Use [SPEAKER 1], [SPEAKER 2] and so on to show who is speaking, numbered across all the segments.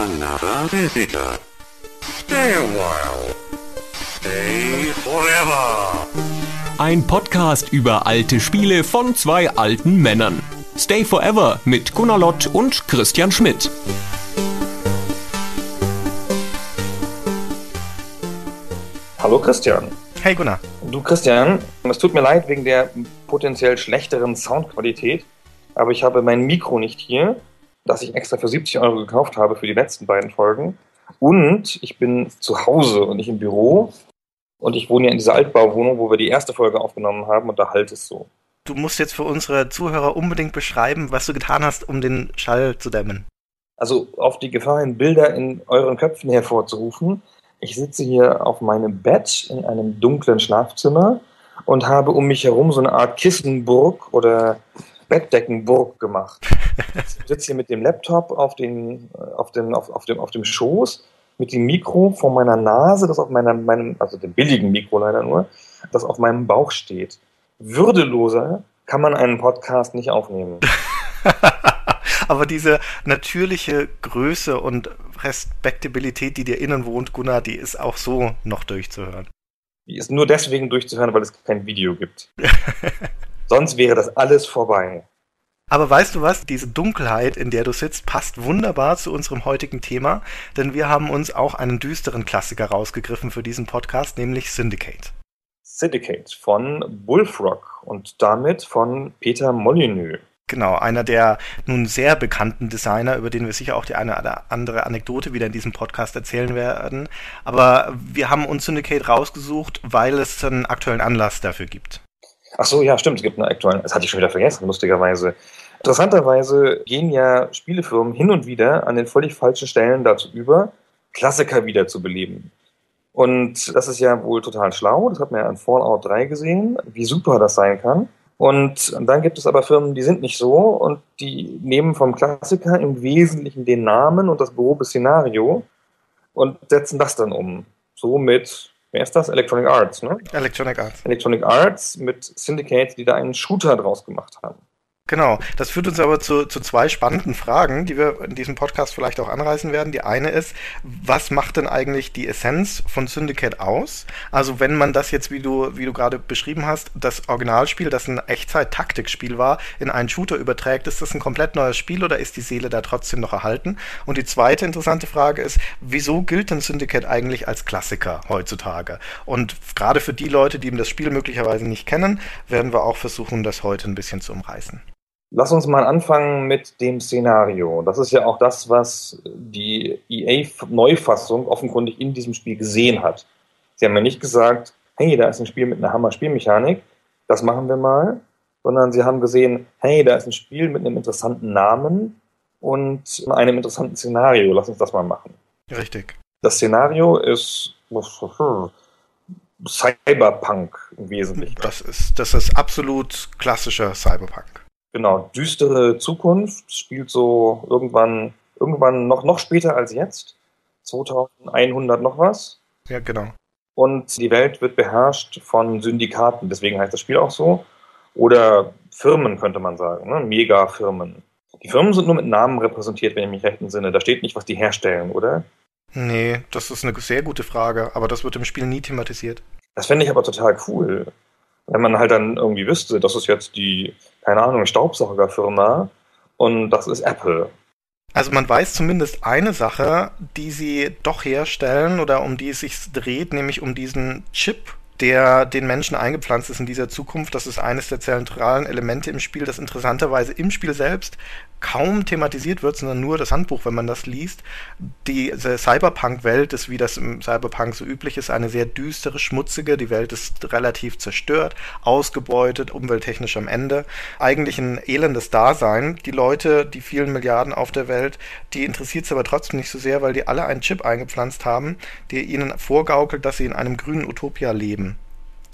[SPEAKER 1] Another visitor. Stay a while. Stay forever.
[SPEAKER 2] Ein Podcast über alte Spiele von zwei alten Männern. Stay Forever mit Gunnar Lott und Christian Schmidt.
[SPEAKER 3] Hallo Christian.
[SPEAKER 4] Hey Gunnar.
[SPEAKER 3] Du Christian, es tut mir leid wegen der potenziell schlechteren Soundqualität, aber ich habe mein Mikro nicht hier, das ich extra für 70 Euro gekauft habe für die letzten beiden Folgen. Und ich bin zu Hause und nicht im Büro. Und ich wohne ja in dieser Altbauwohnung, wo wir die erste Folge aufgenommen haben und da halt es so.
[SPEAKER 4] Du musst jetzt für unsere Zuhörer unbedingt beschreiben, was du getan hast, um den Schall zu dämmen.
[SPEAKER 3] Also auf die Gefahr hin, Bilder in euren Köpfen hervorzurufen. Ich sitze hier auf meinem Bett in einem dunklen Schlafzimmer und habe um mich herum so eine Art Kissenburg oder Bettdeckenburg gemacht. Ich sitze hier mit dem Laptop auf, den, auf, dem, auf, auf, dem, auf dem Schoß, mit dem Mikro vor meiner Nase, das auf meiner, meinem, also dem billigen Mikro leider nur, das auf meinem Bauch steht. Würdeloser kann man einen Podcast nicht aufnehmen.
[SPEAKER 4] Aber diese natürliche Größe und Respektabilität, die dir innen wohnt, Gunnar, die ist auch so noch durchzuhören.
[SPEAKER 3] Die ist nur deswegen durchzuhören, weil es kein Video gibt. Sonst wäre das alles vorbei.
[SPEAKER 4] Aber weißt du was? Diese Dunkelheit, in der du sitzt, passt wunderbar zu unserem heutigen Thema, denn wir haben uns auch einen düsteren Klassiker rausgegriffen für diesen Podcast, nämlich Syndicate.
[SPEAKER 3] Syndicate von Bullfrog und damit von Peter Molyneux.
[SPEAKER 4] Genau, einer der nun sehr bekannten Designer, über den wir sicher auch die eine oder andere Anekdote wieder in diesem Podcast erzählen werden. Aber wir haben uns Syndicate rausgesucht, weil es einen aktuellen Anlass dafür gibt.
[SPEAKER 3] Ach so, ja, stimmt, es gibt einen aktuellen, das hatte ich schon wieder vergessen, lustigerweise. Interessanterweise gehen ja Spielefirmen hin und wieder an den völlig falschen Stellen dazu über, Klassiker wiederzubeleben. Und das ist ja wohl total schlau, das hat man ja an Fallout 3 gesehen, wie super das sein kann. Und dann gibt es aber Firmen, die sind nicht so und die nehmen vom Klassiker im Wesentlichen den Namen und das grobe Szenario und setzen das dann um. So mit, wer ist das? Electronic Arts, ne?
[SPEAKER 4] Electronic Arts.
[SPEAKER 3] Electronic Arts mit Syndicate, die da einen Shooter draus gemacht haben.
[SPEAKER 4] Genau, das führt uns aber zu, zu zwei spannenden Fragen, die wir in diesem Podcast vielleicht auch anreißen werden. Die eine ist, was macht denn eigentlich die Essenz von Syndicate aus? Also wenn man das jetzt, wie du, wie du gerade beschrieben hast, das Originalspiel, das ein Echtzeit-Taktikspiel war, in einen Shooter überträgt, ist das ein komplett neues Spiel oder ist die Seele da trotzdem noch erhalten? Und die zweite interessante Frage ist, wieso gilt denn Syndicate eigentlich als Klassiker heutzutage? Und gerade für die Leute, die das Spiel möglicherweise nicht kennen, werden wir auch versuchen, das heute ein bisschen zu umreißen.
[SPEAKER 3] Lass uns mal anfangen mit dem Szenario. Das ist ja auch das, was die EA-Neufassung offenkundig in diesem Spiel gesehen hat. Sie haben ja nicht gesagt, hey, da ist ein Spiel mit einer Hammer-Spielmechanik, das machen wir mal, sondern sie haben gesehen, hey, da ist ein Spiel mit einem interessanten Namen und einem interessanten Szenario, lass uns das mal machen.
[SPEAKER 4] Richtig.
[SPEAKER 3] Das Szenario ist Cyberpunk im Wesentlichen.
[SPEAKER 4] Das ist, das ist absolut klassischer Cyberpunk.
[SPEAKER 3] Genau, düstere Zukunft, spielt so irgendwann, irgendwann noch, noch später als jetzt. 2100 noch was.
[SPEAKER 4] Ja, genau.
[SPEAKER 3] Und die Welt wird beherrscht von Syndikaten, deswegen heißt das Spiel auch so. Oder Firmen könnte man sagen, ne? Megafirmen. Die Firmen sind nur mit Namen repräsentiert, wenn ich mich recht entsinne. Da steht nicht, was die herstellen, oder?
[SPEAKER 4] Nee, das ist eine sehr gute Frage, aber das wird im Spiel nie thematisiert.
[SPEAKER 3] Das fände ich aber total cool. Wenn man halt dann irgendwie wüsste, das ist jetzt die, keine Ahnung, Staubsaugerfirma und das ist Apple.
[SPEAKER 4] Also man weiß zumindest eine Sache, die sie doch herstellen oder um die es sich dreht, nämlich um diesen Chip, der den Menschen eingepflanzt ist in dieser Zukunft. Das ist eines der zentralen Elemente im Spiel, das interessanterweise im Spiel selbst kaum thematisiert wird, sondern nur das Handbuch, wenn man das liest. Die Cyberpunk-Welt ist, wie das im Cyberpunk so üblich ist, eine sehr düstere, schmutzige. Die Welt ist relativ zerstört, ausgebeutet, umwelttechnisch am Ende. Eigentlich ein elendes Dasein. Die Leute, die vielen Milliarden auf der Welt, die interessiert es aber trotzdem nicht so sehr, weil die alle einen Chip eingepflanzt haben, der ihnen vorgaukelt, dass sie in einem grünen Utopia leben.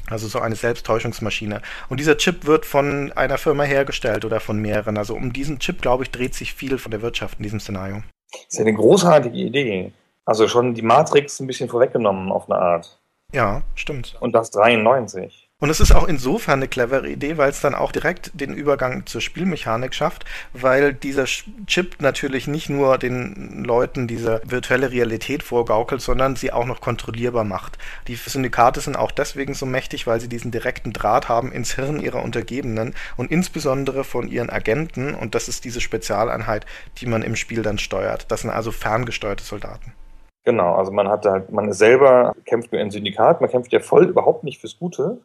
[SPEAKER 4] Also so eine Selbsttäuschungsmaschine. Und dieser Chip wird von einer Firma hergestellt oder von mehreren. Also um diesen Chip, glaube ich, dreht sich viel von der Wirtschaft in diesem Szenario.
[SPEAKER 3] Das ist ja eine großartige Idee. Also schon die Matrix ein bisschen vorweggenommen auf eine Art.
[SPEAKER 4] Ja, stimmt.
[SPEAKER 3] Und das 93.
[SPEAKER 4] Und es ist auch insofern eine clevere Idee, weil es dann auch direkt den Übergang zur Spielmechanik schafft, weil dieser Chip natürlich nicht nur den Leuten diese virtuelle Realität vorgaukelt, sondern sie auch noch kontrollierbar macht. Die Syndikate sind auch deswegen so mächtig, weil sie diesen direkten Draht haben ins Hirn ihrer Untergebenen und insbesondere von ihren Agenten. Und das ist diese Spezialeinheit, die man im Spiel dann steuert. Das sind also ferngesteuerte Soldaten.
[SPEAKER 3] Genau, also man hat halt, man selber kämpft nur im Syndikat, man kämpft ja voll überhaupt nicht fürs Gute,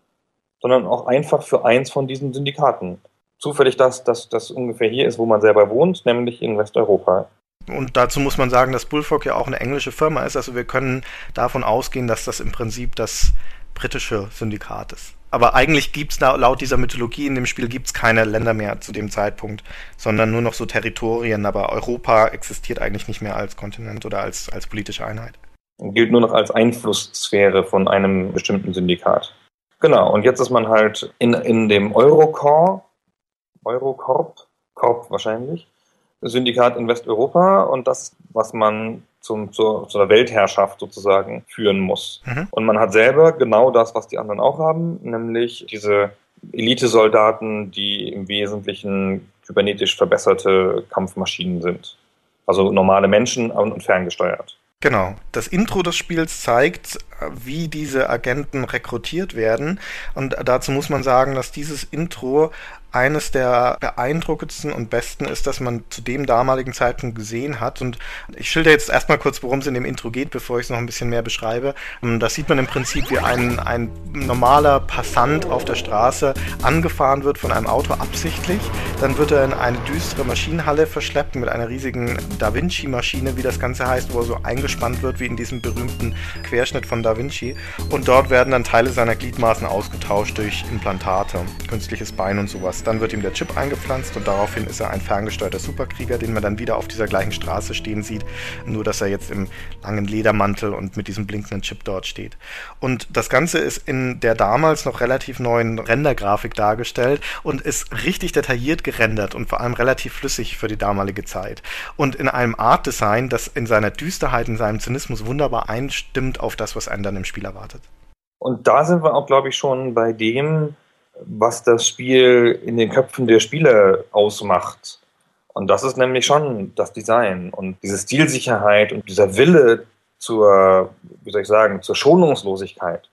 [SPEAKER 3] sondern auch einfach für eins von diesen Syndikaten. Zufällig das, das, das ungefähr hier ist, wo man selber wohnt, nämlich in Westeuropa.
[SPEAKER 4] Und dazu muss man sagen, dass Bullfrog ja auch eine englische Firma ist. Also wir können davon ausgehen, dass das im Prinzip das britische Syndikat ist. Aber eigentlich gibt es laut dieser Mythologie in dem Spiel gibt's keine Länder mehr zu dem Zeitpunkt, sondern nur noch so Territorien. Aber Europa existiert eigentlich nicht mehr als Kontinent oder als, als politische Einheit.
[SPEAKER 3] Gilt nur noch als Einflusssphäre von einem bestimmten Syndikat. Genau, und jetzt ist man halt in, in dem Eurocore, Eurocorp, Corp wahrscheinlich, Syndikat in Westeuropa und das, was man zum, zur, zur Weltherrschaft sozusagen führen muss. Mhm. Und man hat selber genau das, was die anderen auch haben, nämlich diese Elitesoldaten, die im Wesentlichen kybernetisch verbesserte Kampfmaschinen sind. Also normale Menschen und ferngesteuert.
[SPEAKER 4] Genau. Das Intro des Spiels zeigt, wie diese Agenten rekrutiert werden. Und dazu muss man sagen, dass dieses Intro eines der beeindruckendsten und besten ist, dass man zu dem damaligen Zeitpunkt gesehen hat. Und ich schilder jetzt erstmal kurz, worum es in dem Intro geht, bevor ich es noch ein bisschen mehr beschreibe. Ähm, da sieht man im Prinzip, wie ein, ein normaler Passant auf der Straße angefahren wird von einem Auto absichtlich. Dann wird er in eine düstere Maschinenhalle verschleppt mit einer riesigen Da Vinci-Maschine, wie das Ganze heißt, wo er so eingespannt wird, wie in diesem berühmten Querschnitt von Da Vinci. Und dort werden dann Teile seiner Gliedmaßen ausgetauscht durch Implantate, künstliches Bein und sowas. Dann wird ihm der Chip eingepflanzt und daraufhin ist er ein ferngesteuerter Superkrieger, den man dann wieder auf dieser gleichen Straße stehen sieht, nur dass er jetzt im langen Ledermantel und mit diesem blinkenden Chip dort steht. Und das Ganze ist in der damals noch relativ neuen Rendergrafik dargestellt und ist richtig detailliert gerendert und vor allem relativ flüssig für die damalige Zeit. Und in einem Art Design, das in seiner Düsterheit, in seinem Zynismus wunderbar einstimmt auf das, was einen dann im Spiel erwartet.
[SPEAKER 3] Und da sind wir auch, glaube ich, schon bei dem, was das Spiel in den Köpfen der Spieler ausmacht. Und das ist nämlich schon das Design und diese Stilsicherheit und dieser Wille zur, wie soll ich sagen, zur Schonungslosigkeit.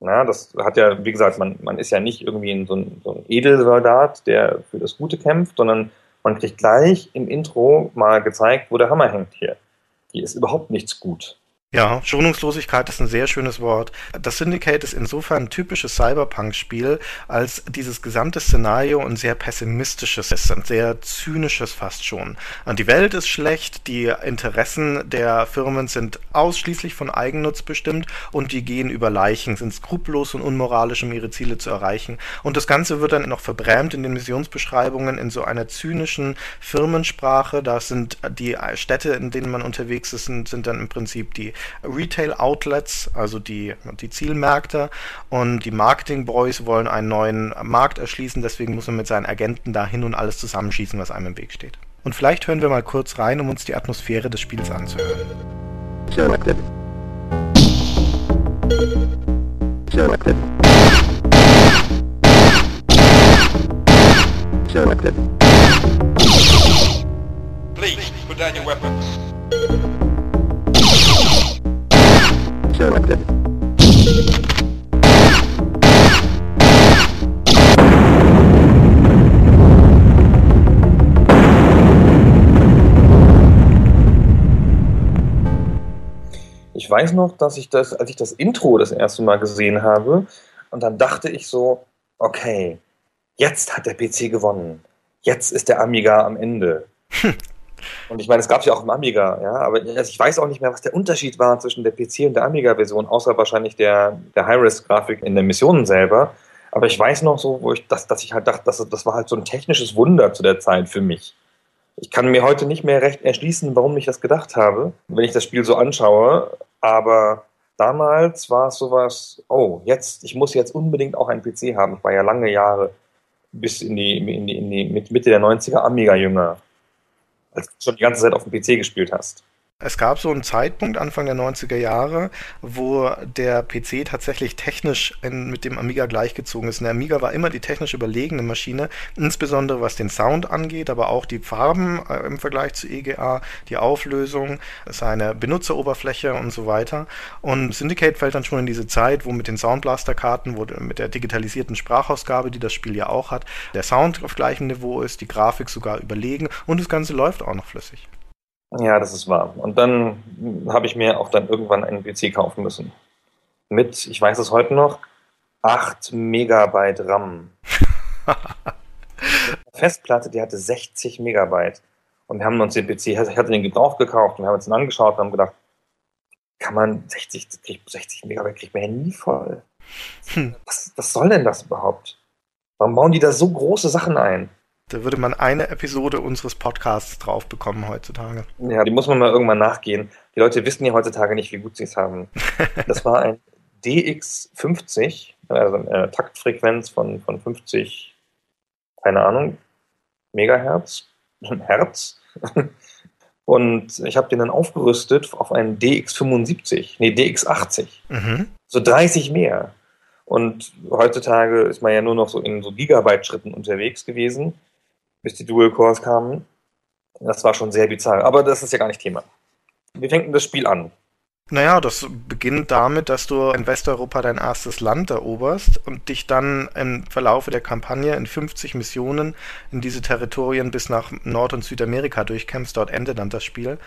[SPEAKER 3] Na, das hat ja, wie gesagt, man, man ist ja nicht irgendwie so ein, so ein Edelsoldat, der für das Gute kämpft, sondern man kriegt gleich im Intro mal gezeigt, wo der Hammer hängt hier. Hier ist überhaupt nichts gut.
[SPEAKER 4] Ja, Schonungslosigkeit ist ein sehr schönes Wort. Das Syndicate ist insofern ein typisches Cyberpunk-Spiel, als dieses gesamte Szenario ein sehr pessimistisches ist, ein sehr zynisches fast schon. Die Welt ist schlecht, die Interessen der Firmen sind ausschließlich von Eigennutz bestimmt und die gehen über Leichen, sind skrupellos und unmoralisch, um ihre Ziele zu erreichen. Und das Ganze wird dann noch verbrämt in den Missionsbeschreibungen in so einer zynischen Firmensprache. Da sind die Städte, in denen man unterwegs ist, sind, sind dann im Prinzip die Retail-Outlets, also die, die Zielmärkte. Und die Marketing-Boys wollen einen neuen Markt erschließen, deswegen muss man mit seinen Agenten dahin und alles zusammenschießen, was einem im Weg steht. Und vielleicht hören wir mal kurz rein, um uns die Atmosphäre des Spiels anzuhören. Selected. Selected. Selected. Please, put down your weapons.
[SPEAKER 3] Ich weiß noch, dass ich das, als ich das Intro das erste Mal gesehen habe, und dann dachte ich so, okay, jetzt hat der PC gewonnen. Jetzt ist der Amiga am Ende. Und ich meine, es gab es ja auch im Amiga, ja, aber also ich weiß auch nicht mehr, was der Unterschied war zwischen der PC und der Amiga-Version, außer wahrscheinlich der, der High-Res-Grafik in der Mission selber. Aber ich weiß noch so, wo ich das, dass ich halt dachte, das, das war halt so ein technisches Wunder zu der Zeit für mich. Ich kann mir heute nicht mehr recht erschließen, warum ich das gedacht habe, wenn ich das Spiel so anschaue. Aber damals war es sowas, oh, jetzt, ich muss jetzt unbedingt auch einen PC haben. Ich war ja lange Jahre bis in die, in die, in die Mitte der 90er Amiga-Jünger als du schon die ganze Zeit auf dem PC gespielt hast.
[SPEAKER 4] Es gab so einen Zeitpunkt Anfang der 90er Jahre, wo der PC tatsächlich technisch in, mit dem Amiga gleichgezogen ist. Und der Amiga war immer die technisch überlegene Maschine, insbesondere was den Sound angeht, aber auch die Farben äh, im Vergleich zu EGA, die Auflösung, seine Benutzeroberfläche und so weiter. Und Syndicate fällt dann schon in diese Zeit, wo mit den Soundblaster-Karten, wo mit der digitalisierten Sprachausgabe, die das Spiel ja auch hat, der Sound auf gleichem Niveau ist, die Grafik sogar überlegen und das Ganze läuft auch noch flüssig.
[SPEAKER 3] Ja, das ist wahr. Und dann habe ich mir auch dann irgendwann einen PC kaufen müssen. Mit, ich weiß es heute noch, 8 Megabyte RAM. Festplatte, die hatte 60 Megabyte. Und wir haben uns den PC, ich hatte den Gebrauch gekauft und wir haben uns den angeschaut und haben gedacht, kann man 60, 60 Megabyte kriegt man ja nie voll. Hm. Was, was soll denn das überhaupt? Warum bauen die da so große Sachen ein?
[SPEAKER 4] Da würde man eine Episode unseres Podcasts drauf bekommen heutzutage.
[SPEAKER 3] Ja, die muss man mal irgendwann nachgehen. Die Leute wissen ja heutzutage nicht, wie gut sie es haben. Das war ein DX50, also eine Taktfrequenz von, von 50, keine Ahnung, Megahertz, Hertz. Und ich habe den dann aufgerüstet auf einen DX75, nee, DX80. Mhm. So 30 mehr. Und heutzutage ist man ja nur noch so in so Gigabyte-Schritten unterwegs gewesen bis die Dual Cores kamen. Das war schon sehr bizarr. Aber das ist ja gar nicht Thema. Wie fängt denn das Spiel an?
[SPEAKER 4] Naja, das beginnt damit, dass du in Westeuropa dein erstes Land eroberst und dich dann im Verlaufe der Kampagne in 50 Missionen in diese Territorien bis nach Nord- und Südamerika durchkämpfst. Dort endet dann das Spiel.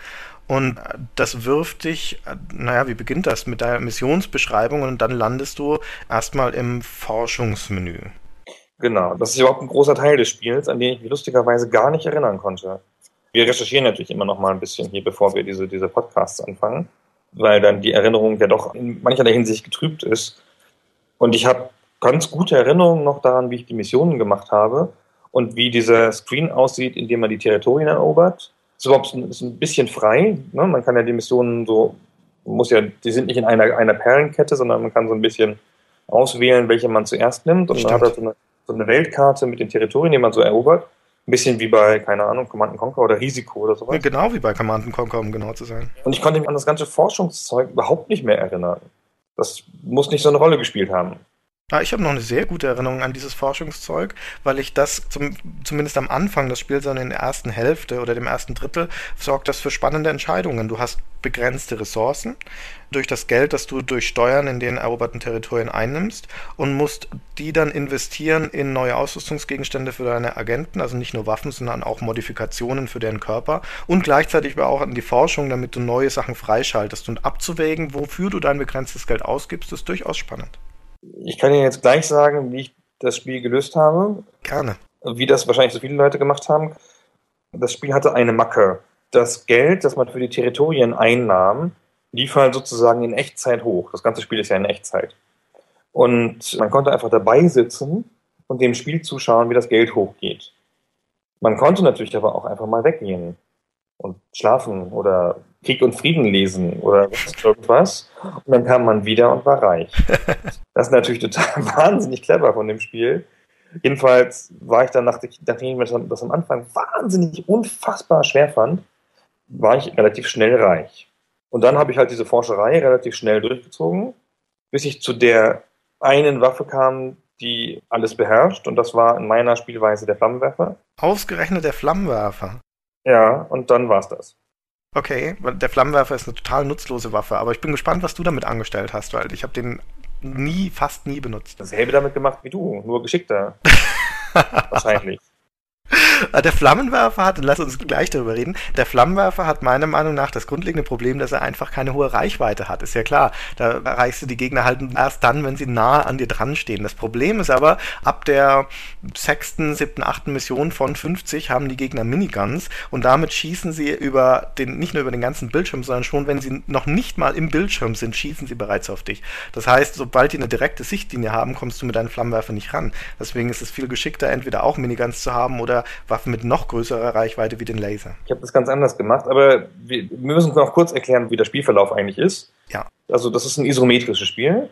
[SPEAKER 4] Und das wirft dich, naja, wie beginnt das? Mit deiner Missionsbeschreibung und dann landest du erstmal im Forschungsmenü.
[SPEAKER 3] Genau, das ist überhaupt ein großer Teil des Spiels, an den ich mich lustigerweise gar nicht erinnern konnte. Wir recherchieren natürlich immer noch mal ein bisschen hier, bevor wir diese, diese Podcasts anfangen, weil dann die Erinnerung ja doch in mancherlei Hinsicht getrübt ist. Und ich habe ganz gute Erinnerungen noch daran, wie ich die Missionen gemacht habe und wie dieser Screen aussieht, in dem man die Territorien erobert. Ist überhaupt ist ein bisschen frei. Ne? Man kann ja die Missionen so, muss ja, die sind nicht in einer, einer Perlenkette, sondern man kann so ein bisschen auswählen, welche man zuerst nimmt. Und Stimmt. man hat halt so eine so eine Weltkarte mit den Territorien, die man so erobert. Ein bisschen wie bei, keine Ahnung, Command Conquer oder Risiko oder sowas.
[SPEAKER 4] Genau wie bei Command Conquer, um genau zu sein.
[SPEAKER 3] Und ich konnte mich an das ganze Forschungszeug überhaupt nicht mehr erinnern. Das muss nicht so eine Rolle gespielt haben.
[SPEAKER 4] Ah, ich habe noch eine sehr gute Erinnerung an dieses Forschungszeug, weil ich das zum, zumindest am Anfang des Spiels, sondern in der ersten Hälfte oder dem ersten Drittel, sorgt das für spannende Entscheidungen. Du hast begrenzte Ressourcen durch das Geld, das du durch Steuern in den eroberten Territorien einnimmst und musst die dann investieren in neue Ausrüstungsgegenstände für deine Agenten, also nicht nur Waffen, sondern auch Modifikationen für deren Körper und gleichzeitig aber auch an die Forschung, damit du neue Sachen freischaltest und abzuwägen, wofür du dein begrenztes Geld ausgibst, ist durchaus spannend.
[SPEAKER 3] Ich kann Ihnen jetzt gleich sagen, wie ich das Spiel gelöst habe.
[SPEAKER 4] Gerne.
[SPEAKER 3] Wie das wahrscheinlich so viele Leute gemacht haben. Das Spiel hatte eine Macke. Das Geld, das man für die Territorien einnahm, lief halt sozusagen in Echtzeit hoch. Das ganze Spiel ist ja in Echtzeit. Und man konnte einfach dabei sitzen und dem Spiel zuschauen, wie das Geld hochgeht. Man konnte natürlich aber auch einfach mal weggehen und schlafen oder Krieg und Frieden lesen oder irgendwas. Und dann kam man wieder und war reich. Das ist natürlich total wahnsinnig clever von dem Spiel. Jedenfalls war ich dann, nachdem ich das am Anfang wahnsinnig unfassbar schwer fand, war ich relativ schnell reich. Und dann habe ich halt diese Forscherei relativ schnell durchgezogen, bis ich zu der einen Waffe kam, die alles beherrscht. Und das war in meiner Spielweise der Flammenwerfer.
[SPEAKER 4] Ausgerechnet der Flammenwerfer.
[SPEAKER 3] Ja, und dann war's das.
[SPEAKER 4] Okay, der Flammenwerfer ist eine total nutzlose Waffe, aber ich bin gespannt, was du damit angestellt hast, weil ich habe den nie, fast nie benutzt.
[SPEAKER 3] Dasselbe damit gemacht wie du, nur geschickter. Wahrscheinlich.
[SPEAKER 4] Äh, der Flammenwerfer hat, lass uns gleich darüber reden, der Flammenwerfer hat meiner Meinung nach das grundlegende Problem, dass er einfach keine hohe Reichweite hat. Ist ja klar. Da erreichst du die Gegner halt erst dann, wenn sie nah an dir dran stehen. Das Problem ist aber, ab der sechsten, siebten, achten Mission von 50 haben die Gegner Miniguns und damit schießen sie über den, nicht nur über den ganzen Bildschirm, sondern schon, wenn sie noch nicht mal im Bildschirm sind, schießen sie bereits auf dich. Das heißt, sobald die eine direkte Sichtlinie haben, kommst du mit deinem Flammenwerfer nicht ran. Deswegen ist es viel geschickter, entweder auch Miniguns zu haben oder Waffen mit noch größerer Reichweite wie den Laser.
[SPEAKER 3] Ich habe das ganz anders gemacht, aber wir, müssen noch kurz erklären, wie der Spielverlauf eigentlich ist.
[SPEAKER 4] Ja.
[SPEAKER 3] Also das ist ein isometrisches Spiel.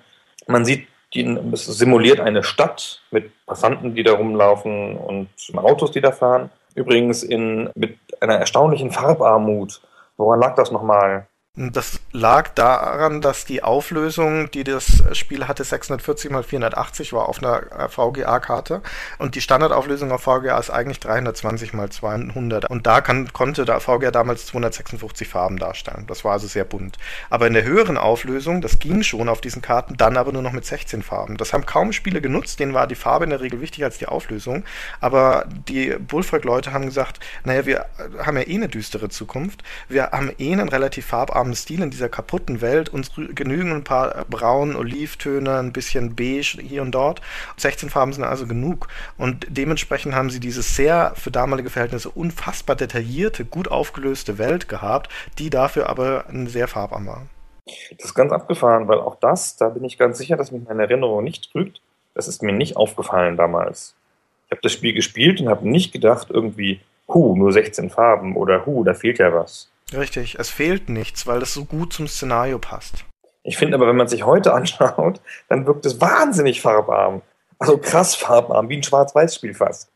[SPEAKER 3] Man sieht, die, es simuliert eine Stadt mit Passanten, die da rumlaufen und Autos, die da fahren. Übrigens in, mit einer erstaunlichen Farbarmut. Woran lag das nochmal?
[SPEAKER 4] Das lag daran, dass die Auflösung, die das Spiel hatte, 640 x 480 war auf einer äh, VGA-Karte und die Standardauflösung auf VGA ist eigentlich 320 x 200 und da kann, konnte der VGA damals 256 Farben darstellen. Das war also sehr bunt. Aber in der höheren Auflösung, das ging schon auf diesen Karten, dann aber nur noch mit 16 Farben. Das haben kaum Spiele genutzt, denen war die Farbe in der Regel wichtiger als die Auflösung, aber die Bullfrog-Leute haben gesagt, naja, wir haben ja eh eine düstere Zukunft, wir haben eh einen relativ farbarmen farbenarmen Stil in dieser kaputten Welt. Uns genügen ein paar braun, Olivtöne, ein bisschen beige hier und dort. 16 Farben sind also genug. Und dementsprechend haben sie diese sehr für damalige Verhältnisse unfassbar detaillierte, gut aufgelöste Welt gehabt, die dafür aber sehr farbarm war.
[SPEAKER 3] Das ist ganz abgefahren, weil auch das, da bin ich ganz sicher, dass mich meine Erinnerung nicht trügt. Das ist mir nicht aufgefallen damals. Ich habe das Spiel gespielt und habe nicht gedacht, irgendwie, hu, nur 16 Farben oder hu, da fehlt ja was.
[SPEAKER 4] Richtig, es fehlt nichts, weil das so gut zum Szenario passt.
[SPEAKER 3] Ich finde aber, wenn man sich heute anschaut, dann wirkt es wahnsinnig farbarm. Also krass farbarm, wie ein Schwarz-Weiß-Spiel fast.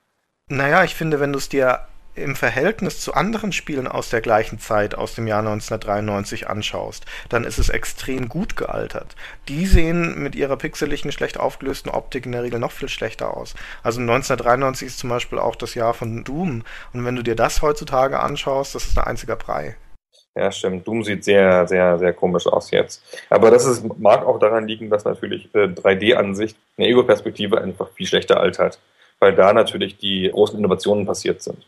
[SPEAKER 4] Naja, ich finde, wenn du es dir im Verhältnis zu anderen Spielen aus der gleichen Zeit, aus dem Jahr 1993 anschaust, dann ist es extrem gut gealtert. Die sehen mit ihrer pixeligen, schlecht aufgelösten Optik in der Regel noch viel schlechter aus. Also 1993 ist zum Beispiel auch das Jahr von Doom. Und wenn du dir das heutzutage anschaust, das ist ein einziger Brei.
[SPEAKER 3] Ja, stimmt. Doom sieht sehr, sehr, sehr komisch aus jetzt. Aber das ist, mag auch daran liegen, dass natürlich äh, 3D-Ansicht, eine Ego-Perspektive einfach viel schlechter altert. Weil da natürlich die großen Innovationen passiert sind.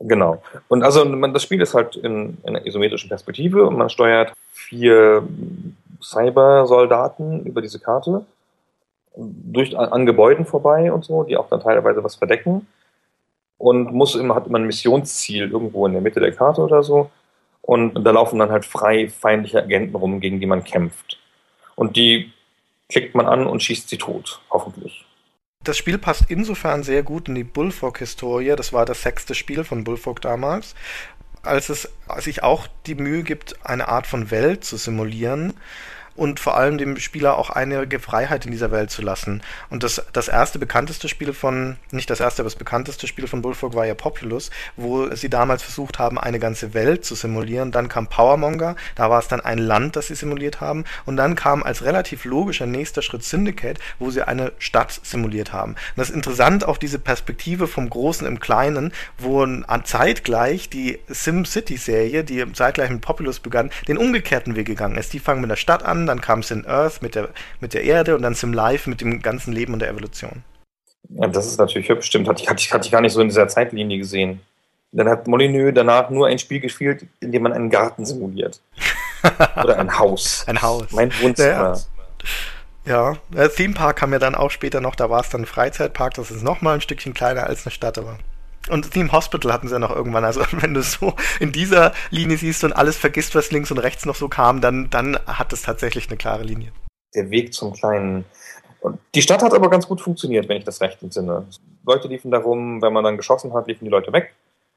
[SPEAKER 3] Genau. Und also man, das Spiel ist halt in, in einer isometrischen Perspektive und man steuert vier Cyber-Soldaten über diese Karte durch an Gebäuden vorbei und so, die auch dann teilweise was verdecken und muss immer hat immer ein Missionsziel irgendwo in der Mitte der Karte oder so und da laufen dann halt frei feindliche Agenten rum, gegen die man kämpft und die klickt man an und schießt sie tot, hoffentlich.
[SPEAKER 4] Das Spiel passt insofern sehr gut in die Bullfrog-Historie. Das war das sechste Spiel von Bullfrog damals. Als es sich auch die Mühe gibt, eine Art von Welt zu simulieren, und vor allem dem Spieler auch einige Freiheit in dieser Welt zu lassen. Und das, das erste bekannteste Spiel von, nicht das erste, aber das bekannteste Spiel von Bullfrog war ja Populous, wo sie damals versucht haben, eine ganze Welt zu simulieren. Dann kam Powermonger, da war es dann ein Land, das sie simuliert haben. Und dann kam als relativ logischer nächster Schritt Syndicate, wo sie eine Stadt simuliert haben. Und das ist interessant, auch diese Perspektive vom Großen im Kleinen, wo zeitgleich die SimCity-Serie, die zeitgleich mit Populous begann, den umgekehrten Weg gegangen ist. Die fangen mit der Stadt an, dann kam Sin Earth mit der, mit der Erde und dann Sim Life mit dem ganzen Leben und der Evolution.
[SPEAKER 3] Ja, das ist natürlich hübsch, stimmt. Hatte ich, hatte, ich, hatte ich gar nicht so in dieser Zeitlinie gesehen. Dann hat Molyneux danach nur ein Spiel gespielt, in dem man einen Garten simuliert. Oder ein Haus.
[SPEAKER 4] Ein Haus.
[SPEAKER 3] Mein Wohnzimmer.
[SPEAKER 4] Ja, ja. Theme Park kam ja dann auch später noch, da war es dann ein Freizeitpark, das ist nochmal ein Stückchen kleiner als eine Stadt, aber und Theme Hospital hatten sie ja noch irgendwann. Also wenn du so in dieser Linie siehst und alles vergisst, was links und rechts noch so kam, dann, dann hat es tatsächlich eine klare Linie.
[SPEAKER 3] Der Weg zum kleinen. Und die Stadt hat aber ganz gut funktioniert, wenn ich das recht entsinne. Leute liefen darum, wenn man dann geschossen hat, liefen die Leute weg.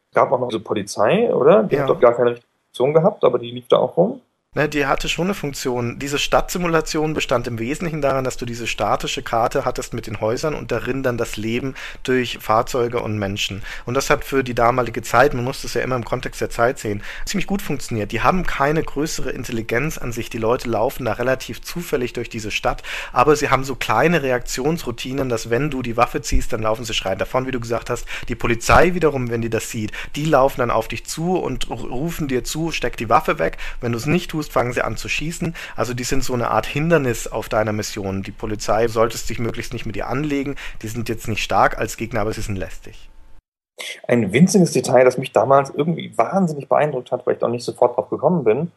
[SPEAKER 3] Es gab auch noch diese Polizei, oder? Die ja. hat doch gar keine Funktion gehabt, aber die lief da auch rum.
[SPEAKER 4] Ne, die hatte schon eine Funktion. Diese Stadtsimulation bestand im Wesentlichen daran, dass du diese statische Karte hattest mit den Häusern und darin dann das Leben durch Fahrzeuge und Menschen. Und das hat für die damalige Zeit, man muss das ja immer im Kontext der Zeit sehen, ziemlich gut funktioniert. Die haben keine größere Intelligenz an sich. Die Leute laufen da relativ zufällig durch diese Stadt, aber sie haben so kleine Reaktionsroutinen, dass wenn du die Waffe ziehst, dann laufen sie schreien davon, wie du gesagt hast. Die Polizei wiederum, wenn die das sieht, die laufen dann auf dich zu und rufen dir zu, steck die Waffe weg. Wenn du es nicht tust, tust, fangen sie an zu schießen. Also die sind so eine Art Hindernis auf deiner Mission. Die Polizei solltest dich möglichst nicht mit ihr anlegen. Die sind jetzt nicht stark als Gegner, aber sie sind lästig.
[SPEAKER 3] Ein winziges Detail, das mich damals irgendwie wahnsinnig beeindruckt hat, weil ich da nicht sofort drauf gekommen bin,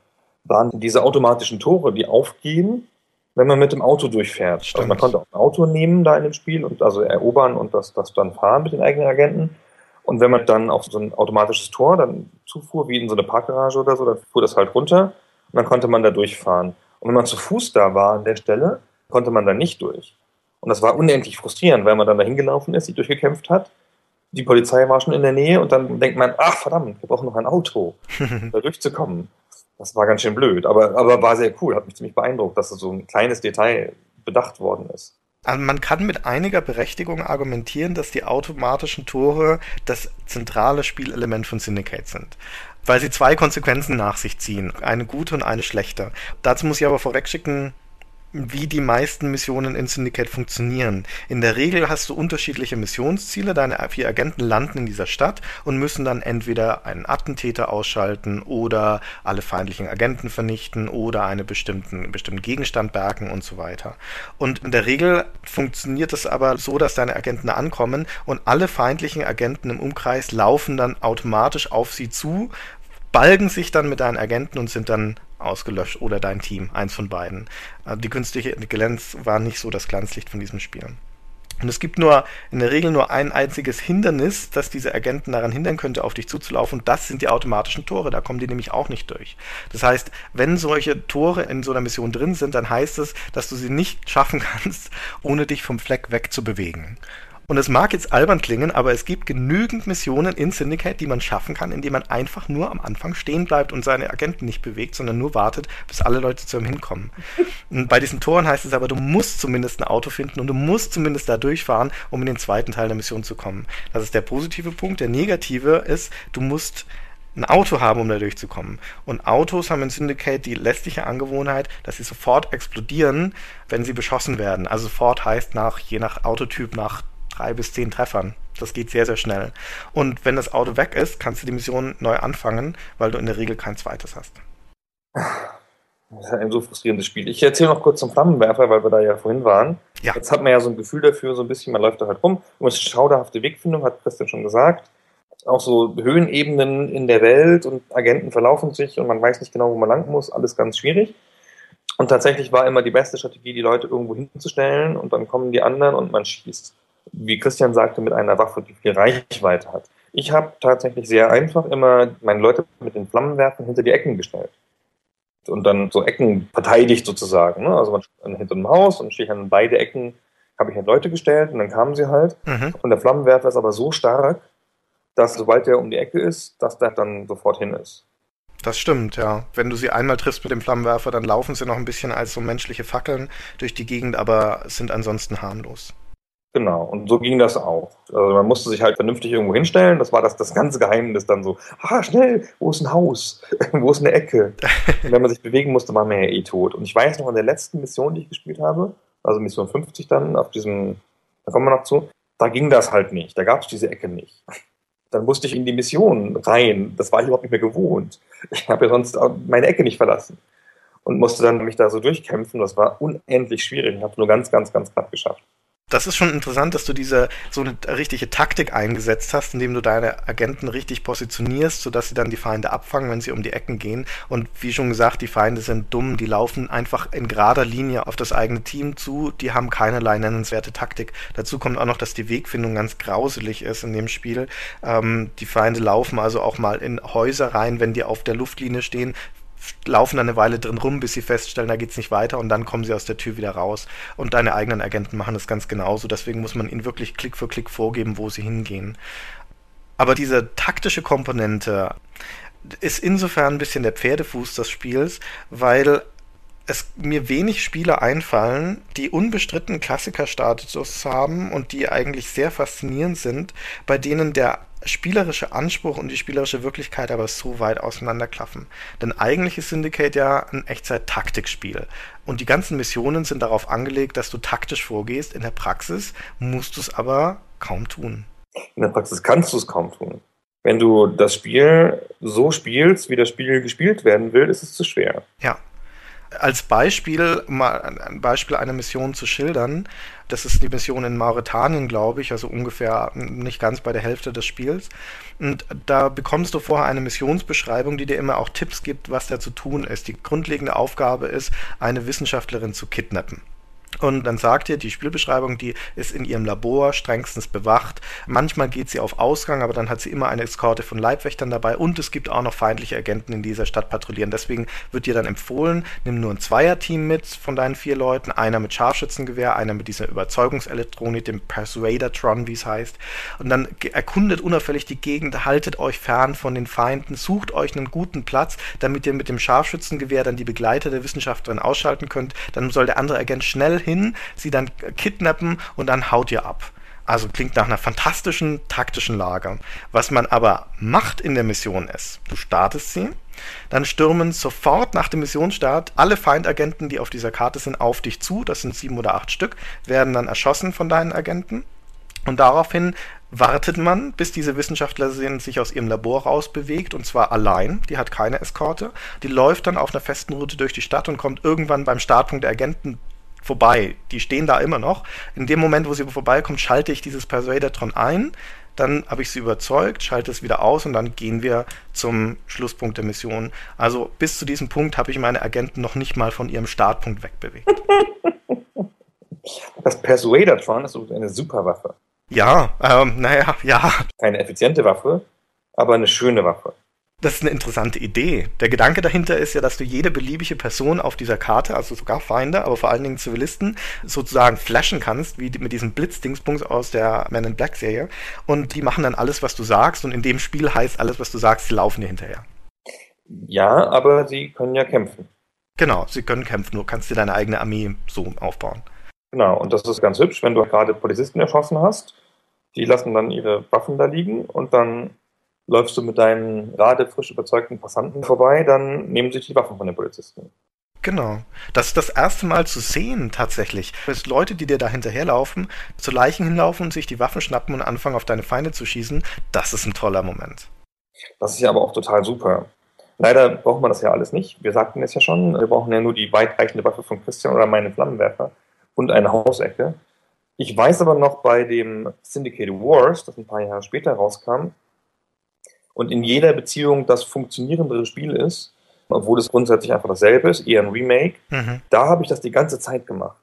[SPEAKER 3] waren diese automatischen Tore, die aufgehen, wenn man mit dem Auto durchfährt. Stimmt. Also man konnte auch ein Auto nehmen da in dem Spiel und also erobern und das, das dann fahren mit den eigenen Agenten. Und wenn man dann auf so ein automatisches Tor dann zufuhr, wie in so eine Parkgarage oder so, dann fuhr das halt runter und dann konnte man da durchfahren. Und wenn man zu Fuß da war an der Stelle, konnte man da nicht durch. Und das war unendlich frustrierend, weil man dann da hingelaufen ist, sich durchgekämpft hat. Die Polizei war schon in der Nähe und dann denkt man, ach verdammt, wir brauchen noch ein Auto, um da durchzukommen. Das war ganz schön blöd, aber, aber war sehr cool, hat mich ziemlich beeindruckt, dass so ein kleines Detail bedacht worden ist.
[SPEAKER 4] Also man kann mit einiger Berechtigung argumentieren, dass die automatischen Tore das zentrale Spielelement von Syndicate sind weil sie zwei Konsequenzen nach sich ziehen. Eine gute und eine schlechte. Dazu muss ich aber vorwegschicken, wie die meisten Missionen in Syndicate funktionieren. In der Regel hast du unterschiedliche Missionsziele. Deine vier Agenten landen in dieser Stadt und müssen dann entweder einen Attentäter ausschalten oder alle feindlichen Agenten vernichten oder einen bestimmten, bestimmten Gegenstand bergen und so weiter. Und in der Regel funktioniert es aber so, dass deine Agenten ankommen und alle feindlichen Agenten im Umkreis laufen dann automatisch auf sie zu, balgen sich dann mit deinen Agenten und sind dann ausgelöscht oder dein Team, eins von beiden. Äh, die künstliche Intelligenz war nicht so das Glanzlicht von diesem Spiel. Und es gibt nur in der Regel nur ein einziges Hindernis, das diese Agenten daran hindern könnte, auf dich zuzulaufen. Und das sind die automatischen Tore. Da kommen die nämlich auch nicht durch. Das heißt, wenn solche Tore in so einer Mission drin sind, dann heißt es, dass du sie nicht schaffen kannst, ohne dich vom Fleck wegzubewegen. Und es mag jetzt albern klingen, aber es gibt genügend Missionen in Syndicate, die man schaffen kann, indem man einfach nur am Anfang stehen bleibt und seine Agenten nicht bewegt, sondern nur wartet, bis alle Leute zu ihm hinkommen. Und bei diesen Toren heißt es aber, du musst zumindest ein Auto finden und du musst zumindest da durchfahren, um in den zweiten Teil der Mission zu kommen. Das ist der positive Punkt. Der negative ist, du musst ein Auto haben, um da durchzukommen. Und Autos haben in Syndicate die lästige Angewohnheit, dass sie sofort explodieren, wenn sie beschossen werden. Also sofort heißt nach, je nach Autotyp, nach drei bis zehn Treffern. Das geht sehr, sehr schnell. Und wenn das Auto weg ist, kannst du die Mission neu anfangen, weil du in der Regel kein zweites hast.
[SPEAKER 3] Das ist ein so frustrierendes Spiel. Ich erzähle noch kurz zum Flammenwerfer, weil wir da ja vorhin waren. Ja. Jetzt hat man ja so ein Gefühl dafür, so ein bisschen, man läuft da halt rum. Und es ist schauderhafte Wegfindung, hat Christian schon gesagt. Auch so Höhenebenen in der Welt und Agenten verlaufen sich und man weiß nicht genau, wo man lang muss. Alles ganz schwierig. Und tatsächlich war immer die beste Strategie, die Leute irgendwo hinzustellen und dann kommen die anderen und man schießt wie Christian sagte, mit einer Waffe, die viel Reichweite hat. Ich habe tatsächlich sehr einfach immer meine Leute mit den Flammenwerfern hinter die Ecken gestellt. Und dann so Ecken verteidigt sozusagen. Ne? Also man steht hinter einem Haus und stehe ich an beide Ecken, habe ich halt Leute gestellt und dann kamen sie halt. Mhm. Und der Flammenwerfer ist aber so stark, dass sobald der um die Ecke ist, dass der dann sofort hin ist.
[SPEAKER 4] Das stimmt, ja. Wenn du sie einmal triffst mit dem Flammenwerfer, dann laufen sie noch ein bisschen als so menschliche Fackeln durch die Gegend, aber sind ansonsten harmlos.
[SPEAKER 3] Genau, und so ging das auch. Also man musste sich halt vernünftig irgendwo hinstellen. Das war das, das ganze Geheimnis dann so, ah, schnell, wo ist ein Haus? wo ist eine Ecke? Und wenn man sich bewegen musste, war man ja eh tot. Und ich weiß noch, in der letzten Mission, die ich gespielt habe, also Mission 50 dann, auf diesem, da kommen wir noch zu, da ging das halt nicht. Da gab es diese Ecke nicht. Dann musste ich in die Mission rein. Das war ich überhaupt nicht mehr gewohnt. Ich habe ja sonst meine Ecke nicht verlassen. Und musste dann mich da so durchkämpfen. Das war unendlich schwierig. Ich habe nur ganz, ganz, ganz knapp geschafft.
[SPEAKER 4] Das ist schon interessant, dass du diese so eine richtige Taktik eingesetzt hast, indem du deine Agenten richtig positionierst, sodass sie dann die Feinde abfangen, wenn sie um die Ecken gehen. Und wie schon gesagt, die Feinde sind dumm, die laufen einfach in gerader Linie auf das eigene Team zu, die haben keinerlei nennenswerte Taktik. Dazu kommt auch noch, dass die Wegfindung ganz grauselig ist in dem Spiel. Ähm, die Feinde laufen also auch mal in Häuser rein, wenn die auf der Luftlinie stehen, laufen dann eine Weile drin rum, bis sie feststellen, da geht es nicht weiter und dann kommen sie aus der Tür wieder raus. Und deine eigenen Agenten machen das ganz genauso. Deswegen muss man ihnen wirklich Klick für Klick vorgeben, wo sie hingehen. Aber diese taktische Komponente ist insofern ein bisschen der Pferdefuß des Spiels, weil es mir wenig Spiele einfallen, die unbestritten Klassikerstatus haben und die eigentlich sehr faszinierend sind, bei denen der spielerische Anspruch und die spielerische Wirklichkeit aber so weit auseinanderklaffen. Denn eigentlich ist Syndicate ja ein Echtzeit-Taktikspiel. Und die ganzen Missionen sind darauf angelegt, dass du taktisch vorgehst. In der Praxis musst du es aber kaum tun.
[SPEAKER 3] In der Praxis kannst du es kaum tun. Wenn du das Spiel so spielst, wie das Spiel gespielt werden will, ist es zu schwer.
[SPEAKER 4] Ja, als Beispiel, mal ein Beispiel einer Mission zu schildern. Das ist die Mission in Mauretanien, glaube ich, also ungefähr nicht ganz bei der Hälfte des Spiels. Und da bekommst du vorher eine Missionsbeschreibung, die dir immer auch Tipps gibt, was da zu tun ist. Die grundlegende Aufgabe ist, eine Wissenschaftlerin zu kidnappen. Und dann sagt ihr, die Spielbeschreibung, die ist in ihrem Labor strengstens bewacht. Manchmal geht sie auf Ausgang, aber dann hat sie immer eine Eskorte von Leibwächtern dabei und es gibt auch noch feindliche Agenten in dieser Stadt patrouillieren. Deswegen wird dir dann empfohlen, nimm nur ein Zweierteam mit von deinen vier Leuten, einer mit Scharfschützengewehr, einer mit dieser Überzeugungselektronik, dem Persuadertron, wie es heißt. Und dann erkundet unauffällig die Gegend, haltet euch fern von den Feinden, sucht euch einen guten Platz, damit ihr mit dem Scharfschützengewehr dann die Begleiter der Wissenschaftlerin ausschalten könnt. Dann soll der andere Agent schnell hin, sie dann kidnappen und dann haut ihr ab. Also klingt nach einer fantastischen taktischen Lage. Was man aber macht in der Mission ist, du startest sie, dann stürmen sofort nach dem Missionsstart alle Feindagenten, die auf dieser Karte sind, auf dich zu. Das sind sieben oder acht Stück, werden dann erschossen von deinen Agenten. Und daraufhin wartet man, bis diese Wissenschaftlerin sich aus ihrem Labor rausbewegt und zwar allein. Die hat keine Eskorte. Die läuft dann auf einer festen Route durch die Stadt und kommt irgendwann beim Startpunkt der Agenten vorbei. Die stehen da immer noch. In dem Moment, wo sie vorbeikommt, schalte ich dieses Persuadertron ein. Dann habe ich sie überzeugt, schalte es wieder aus und dann gehen wir zum Schlusspunkt der Mission. Also bis zu diesem Punkt habe ich meine Agenten noch nicht mal von ihrem Startpunkt wegbewegt.
[SPEAKER 3] Das Persuadertron ist eine super Waffe.
[SPEAKER 4] Ja, ähm, naja, ja.
[SPEAKER 3] Keine effiziente Waffe, aber eine schöne Waffe.
[SPEAKER 4] Das ist eine interessante Idee. Der Gedanke dahinter ist ja, dass du jede beliebige Person auf dieser Karte, also sogar Feinde, aber vor allen Dingen Zivilisten, sozusagen flashen kannst, wie mit diesem Blitzdingsbums aus der Man in Black Serie. Und die machen dann alles, was du sagst. Und in dem Spiel heißt alles, was du sagst, sie laufen dir hinterher.
[SPEAKER 3] Ja, aber sie können ja kämpfen.
[SPEAKER 4] Genau, sie können kämpfen, nur kannst dir deine eigene Armee so aufbauen.
[SPEAKER 3] Genau, und das ist ganz hübsch, wenn du gerade Polizisten erschossen hast. Die lassen dann ihre Waffen da liegen und dann läufst du mit deinen gerade frisch überzeugten Passanten vorbei, dann nehmen sich die Waffen von den Polizisten.
[SPEAKER 4] Genau. Das ist das erste Mal zu sehen, tatsächlich. Dass Leute, die dir da hinterherlaufen, zu Leichen hinlaufen und sich die Waffen schnappen und anfangen, auf deine Feinde zu schießen, das ist ein toller Moment.
[SPEAKER 3] Das ist ja aber auch total super. Leider braucht man das ja alles nicht. Wir sagten es ja schon, wir brauchen ja nur die weitreichende Waffe von Christian oder meinen Flammenwerfer und eine Hausecke. Ich weiß aber noch bei dem Syndicated Wars, das ein paar Jahre später rauskam, und in jeder Beziehung das funktionierendere Spiel ist, obwohl es grundsätzlich einfach dasselbe ist, eher ein Remake, mhm. da habe ich das die ganze Zeit gemacht.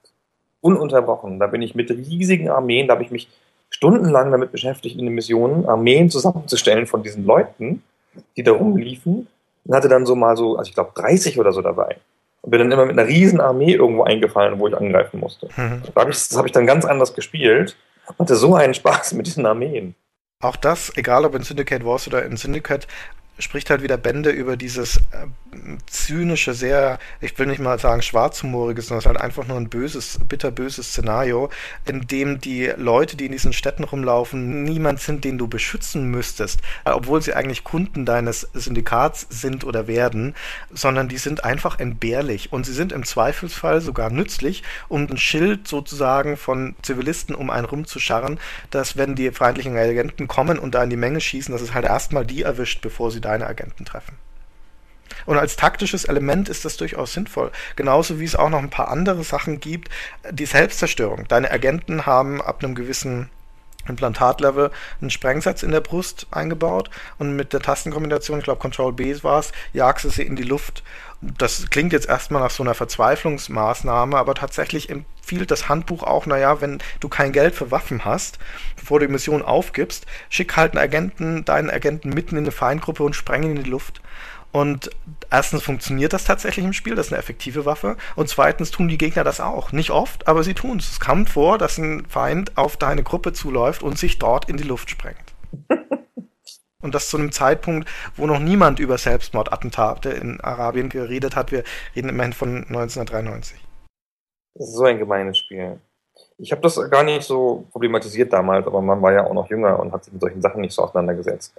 [SPEAKER 3] Ununterbrochen. Da bin ich mit riesigen Armeen, da habe ich mich stundenlang damit beschäftigt, in den Missionen Armeen zusammenzustellen von diesen Leuten, die da rumliefen. Und hatte dann so mal so, also ich glaube 30 oder so dabei. Und bin dann immer mit einer riesen Armee irgendwo eingefallen, wo ich angreifen musste. Mhm. Da hab ich, das habe ich dann ganz anders gespielt hatte so einen Spaß mit diesen Armeen.
[SPEAKER 4] Auch das, egal ob in Syndicate Wars oder in Syndicate, spricht halt wieder Bände über dieses äh, zynische, sehr, ich will nicht mal sagen schwarzhumorige, sondern es ist halt einfach nur ein böses, bitterböses Szenario, in dem die Leute, die in diesen Städten rumlaufen, niemand sind, den du beschützen müsstest, obwohl sie eigentlich Kunden deines Syndikats sind oder werden, sondern die sind einfach entbehrlich. Und sie sind im Zweifelsfall sogar nützlich, um ein Schild sozusagen von Zivilisten um einen rumzuscharren, dass wenn die feindlichen Agenten kommen und da in die Menge schießen, dass es halt erstmal die erwischt, bevor sie deine Agenten treffen. Und als taktisches Element ist das durchaus sinnvoll. Genauso wie es auch noch ein paar andere Sachen gibt. Die Selbstzerstörung. Deine Agenten haben ab einem gewissen Implantatlevel einen Sprengsatz in der Brust eingebaut und mit der Tastenkombination, ich glaube Control B war es, jagst du sie in die Luft. Das klingt jetzt erstmal nach so einer Verzweiflungsmaßnahme, aber tatsächlich empfiehlt das Handbuch auch, naja, wenn du kein Geld für Waffen hast, bevor du die Mission aufgibst, schick halt einen Agenten, deinen Agenten mitten in eine Feindgruppe und spreng ihn in die Luft. Und erstens funktioniert das tatsächlich im Spiel, das ist eine effektive Waffe. Und zweitens tun die Gegner das auch. Nicht oft, aber sie tun es. Es kommt vor, dass ein Feind auf deine Gruppe zuläuft und sich dort in die Luft sprengt. Und das zu einem Zeitpunkt, wo noch niemand über Selbstmordattentate in Arabien geredet hat. Wir reden immerhin von 1993.
[SPEAKER 3] Das ist so ein gemeines Spiel. Ich habe das gar nicht so problematisiert damals, aber man war ja auch noch jünger und hat sich mit solchen Sachen nicht so auseinandergesetzt.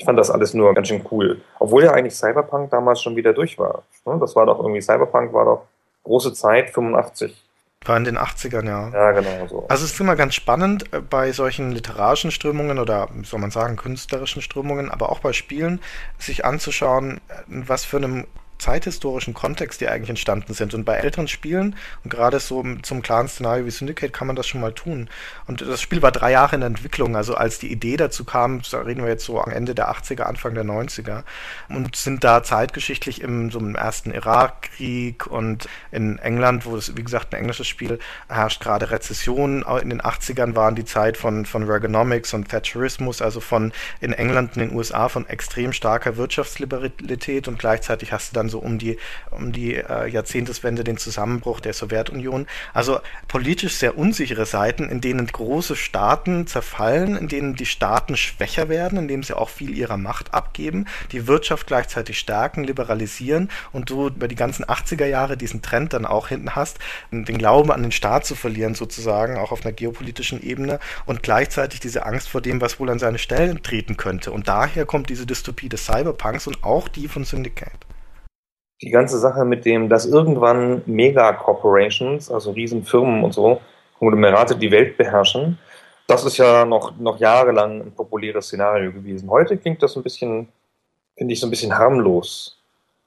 [SPEAKER 3] Ich fand das alles nur ganz schön cool. Obwohl ja eigentlich Cyberpunk damals schon wieder durch war. Ne? Das war doch irgendwie, Cyberpunk war doch große Zeit, 85.
[SPEAKER 4] War in den 80ern, ja.
[SPEAKER 3] Ja, genau so.
[SPEAKER 4] Also es ist immer ganz spannend äh, bei solchen literarischen Strömungen oder, soll man sagen, künstlerischen Strömungen, aber auch bei Spielen, sich anzuschauen, äh, was für einem zeithistorischen Kontext die eigentlich entstanden sind. Und bei älteren Spielen, und gerade so zum klaren Szenario wie Syndicate, kann man das schon mal tun. Und das Spiel war drei Jahre in Entwicklung, also als die Idee dazu kam, da reden wir jetzt so am Ende der 80er, Anfang der 90er, und sind da zeitgeschichtlich im, so im ersten Irakkrieg und in England, wo es, wie gesagt, ein englisches Spiel herrscht, gerade Rezession. In den 80ern waren die Zeit von, von Reaganomics und Thatcherismus, also von in England und in den USA von extrem starker Wirtschaftsliberalität und gleichzeitig hast du dann so um die, um die äh, Jahrzehnteswende, den Zusammenbruch der Sowjetunion. Also politisch sehr unsichere Seiten, in denen große Staaten zerfallen, in denen die Staaten schwächer werden, indem sie auch viel ihrer Macht abgeben, die Wirtschaft gleichzeitig stärken, liberalisieren und du über die ganzen 80er Jahre diesen Trend dann auch hinten hast, den Glauben an den Staat zu verlieren sozusagen, auch auf einer geopolitischen Ebene und gleichzeitig diese Angst vor dem, was wohl an seine Stellen treten könnte. Und daher kommt diese Dystopie des Cyberpunks und auch die von Syndicate.
[SPEAKER 3] Die ganze Sache mit dem, dass irgendwann Mega-Corporations, also Riesenfirmen und so, Konglomerate die Welt beherrschen, das ist ja noch, noch jahrelang ein populäres Szenario gewesen. Heute klingt das ein bisschen, finde ich, so ein bisschen harmlos.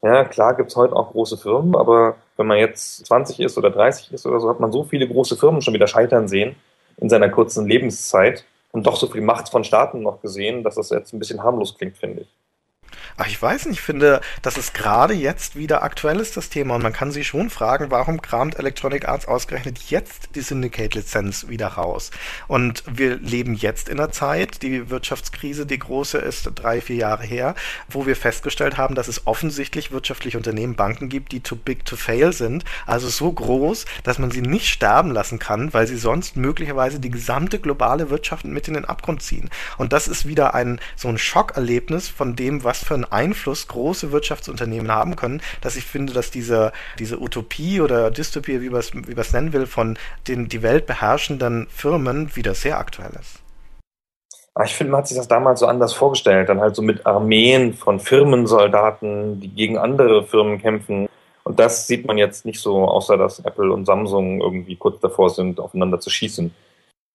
[SPEAKER 3] Ja, klar gibt es heute auch große Firmen, aber wenn man jetzt 20 ist oder 30 ist oder so, hat man so viele große Firmen schon wieder scheitern sehen in seiner kurzen Lebenszeit und doch so viel Macht von Staaten noch gesehen, dass das jetzt ein bisschen harmlos klingt, finde ich.
[SPEAKER 4] Ach, ich weiß nicht, ich finde, dass es gerade jetzt wieder aktuell ist, das Thema. Und man kann sich schon fragen, warum kramt Electronic Arts ausgerechnet jetzt die Syndicate-Lizenz wieder raus? Und wir leben jetzt in einer Zeit, die Wirtschaftskrise, die große ist, drei, vier Jahre her, wo wir festgestellt haben, dass es offensichtlich wirtschaftliche Unternehmen, Banken gibt, die too big to fail sind. Also so groß, dass man sie nicht sterben lassen kann, weil sie sonst möglicherweise die gesamte globale Wirtschaft mit in den Abgrund ziehen. Und das ist wieder ein, so ein Schockerlebnis von dem, was für ein Einfluss große Wirtschaftsunternehmen haben können, dass ich finde, dass diese, diese Utopie oder Dystopie, wie man es nennen will, von den die Welt beherrschenden Firmen wieder sehr aktuell ist.
[SPEAKER 3] Ich finde, man hat sich das damals so anders vorgestellt, dann halt so mit Armeen von Firmensoldaten, die gegen andere Firmen kämpfen. Und das sieht man jetzt nicht so, außer dass Apple und Samsung irgendwie kurz davor sind, aufeinander zu schießen.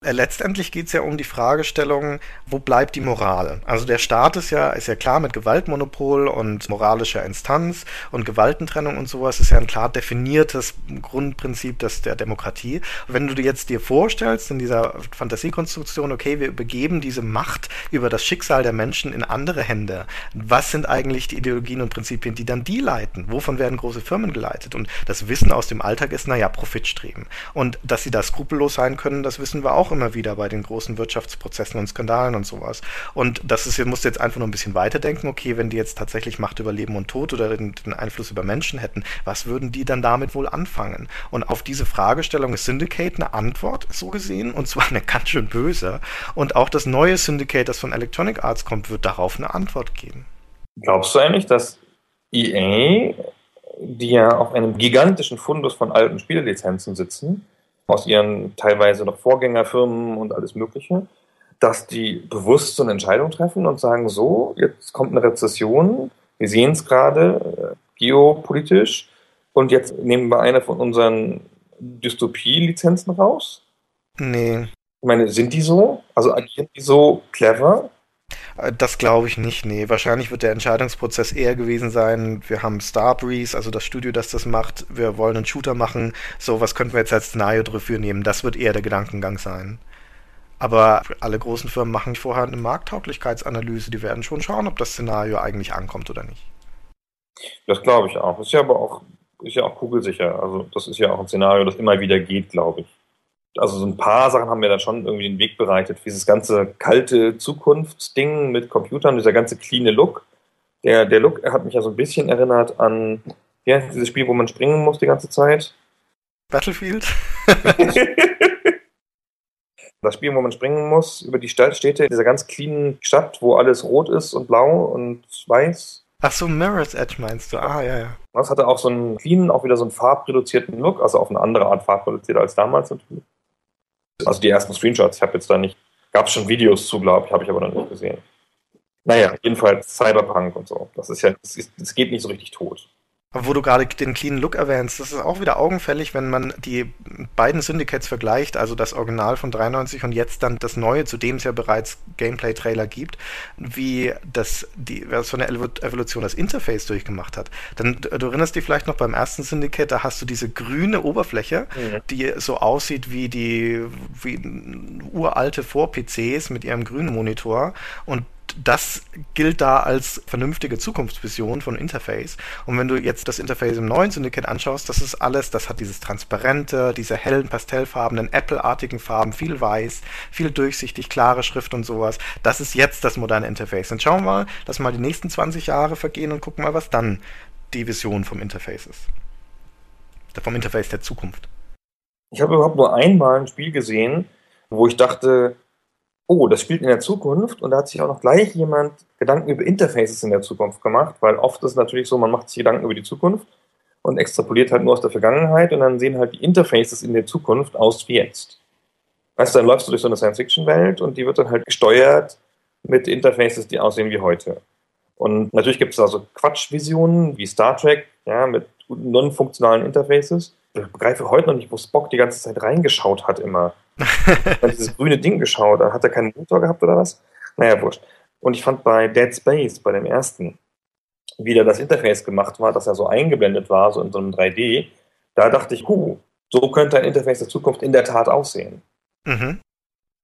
[SPEAKER 4] Äh, letztendlich geht es ja um die Fragestellung, wo bleibt die Moral? Also der Staat ist ja, ist ja klar mit Gewaltmonopol und moralischer Instanz und Gewaltentrennung und sowas ist ja ein klar definiertes Grundprinzip des, der Demokratie. Wenn du dir jetzt dir vorstellst, in dieser Fantasiekonstruktion, okay, wir übergeben diese Macht über das Schicksal der Menschen in andere Hände, was sind eigentlich die Ideologien und Prinzipien, die dann die leiten? Wovon werden große Firmen geleitet? Und das Wissen aus dem Alltag ist, naja, Profitstreben. Und dass sie da skrupellos sein können, das wissen wir auch auch immer wieder bei den großen Wirtschaftsprozessen und Skandalen und sowas. Und das ist, musst jetzt einfach nur ein bisschen weiterdenken, okay, wenn die jetzt tatsächlich Macht über Leben und Tod oder den, Einfluss über Menschen hätten, was würden die dann damit wohl anfangen? Und auf diese Fragestellung ist Syndicate eine Antwort, so gesehen, und zwar eine ganz schön böse. Und auch das neue Syndicate, das von Electronic Arts kommt, wird darauf eine Antwort geben.
[SPEAKER 3] Glaubst du eigentlich, dass EA, die ja auf einem gigantischen Fundus von alten Spiellizenzen sitzen, aus ihren teilweise noch Vorgängerfirmen und alles Mögliche, dass die bewusst so eine Entscheidung treffen und sagen, so, jetzt kommt eine Rezession, wir sehen es gerade äh, geopolitisch und jetzt nehmen wir eine von unseren Dystopie-Lizenzen raus?
[SPEAKER 4] Nee.
[SPEAKER 3] Ich meine, sind die so? Also agieren die so clever?
[SPEAKER 4] Äh, das glaube ich nicht, nee. Wahrscheinlich wird der Entscheidungsprozess eher gewesen sein, wir haben Starbreeze, also das Studio, das das macht, wir wollen einen Shooter machen, so, was könnten wir jetzt als Szenario dafür nehmen? Das wird eher der Gedankengang sein. Aber alle großen Firmen machen vorher eine Markttauglichkeitsanalyse, die werden schon schauen, ob das Szenario eigentlich ankommt oder nicht.
[SPEAKER 3] Das glaube ich auch. Ist ja aber auch, ist ja auch kugelsicher. Also das ist ja auch ein Szenario, das immer wieder geht, glaube ich also so ein paar Sachen haben mir dann schon irgendwie den Weg bereitet. Dieses ganze kalte Zukunftsding mit Computern, dieser ganze cleane Look. Der, der Look hat mich ja so ein bisschen erinnert an ja, dieses Spiel, wo man springen muss die ganze Zeit.
[SPEAKER 4] Battlefield?
[SPEAKER 3] das Spiel, wo man springen muss, über die Stadt, Städte, in dieser ganz cleanen Stadt, wo alles rot ist und blau und weiß.
[SPEAKER 4] Ach so, Mirror's Edge meinst du? Ah, ja, ja.
[SPEAKER 3] Das hatte auch so einen cleanen, auch wieder so einen farbreduzierten Look, also auf eine andere Art farbreduziert als damals natürlich. Also die ersten Screenshots, ich habe jetzt da nicht, gab es schon Videos zu, glaube ich, habe ich aber noch nicht gesehen. Naja, jedenfalls Cyberpunk und so. Das ist ja, es geht nicht so richtig tot.
[SPEAKER 4] Wo du gerade den clean Look erwähnst, das ist auch wieder augenfällig, wenn man die beiden Syndicates vergleicht, also das Original von 93 und jetzt dann das neue, zu dem es ja bereits Gameplay-Trailer gibt, wie das, die, was von der Evolution das Interface durchgemacht hat. Dann, du erinnerst dich vielleicht noch beim ersten Syndicate, da hast du diese grüne Oberfläche, mhm. die so aussieht wie die, wie uralte Vor-PCs mit ihrem grünen Monitor und das gilt da als vernünftige Zukunftsvision von Interface. Und wenn du jetzt das Interface im neuen Syndicate anschaust, das ist alles, das hat dieses transparente, diese hellen pastellfarbenen, Apple-artigen Farben, viel weiß, viel durchsichtig, klare Schrift und sowas. Das ist jetzt das moderne Interface. Und schauen wir mal, dass mal die nächsten 20 Jahre vergehen und gucken mal, was dann die Vision vom Interface ist. Vom Interface der Zukunft.
[SPEAKER 3] Ich habe überhaupt nur einmal ein Spiel gesehen, wo ich dachte, oh, das spielt in der Zukunft und da hat sich auch noch gleich jemand Gedanken über Interfaces in der Zukunft gemacht, weil oft ist es natürlich so, man macht sich Gedanken über die Zukunft und extrapoliert halt nur aus der Vergangenheit und dann sehen halt die Interfaces in der Zukunft aus wie jetzt. Weißt du, dann läufst du durch so eine Science-Fiction-Welt und die wird dann halt gesteuert mit Interfaces, die aussehen wie heute. Und natürlich gibt es da so Quatschvisionen wie Star Trek, ja, mit non-funktionalen Interfaces. Ich begreife heute noch nicht, wo Spock die ganze Zeit reingeschaut hat immer. Hat dieses grüne Ding geschaut, hat er keinen Motor gehabt oder was? Naja, wurscht. Und ich fand bei Dead Space, bei dem ersten, wie da das Interface gemacht war, dass er so eingeblendet war, so in so einem 3D, da dachte ich, huh, so könnte ein Interface der Zukunft in der Tat aussehen. Mhm.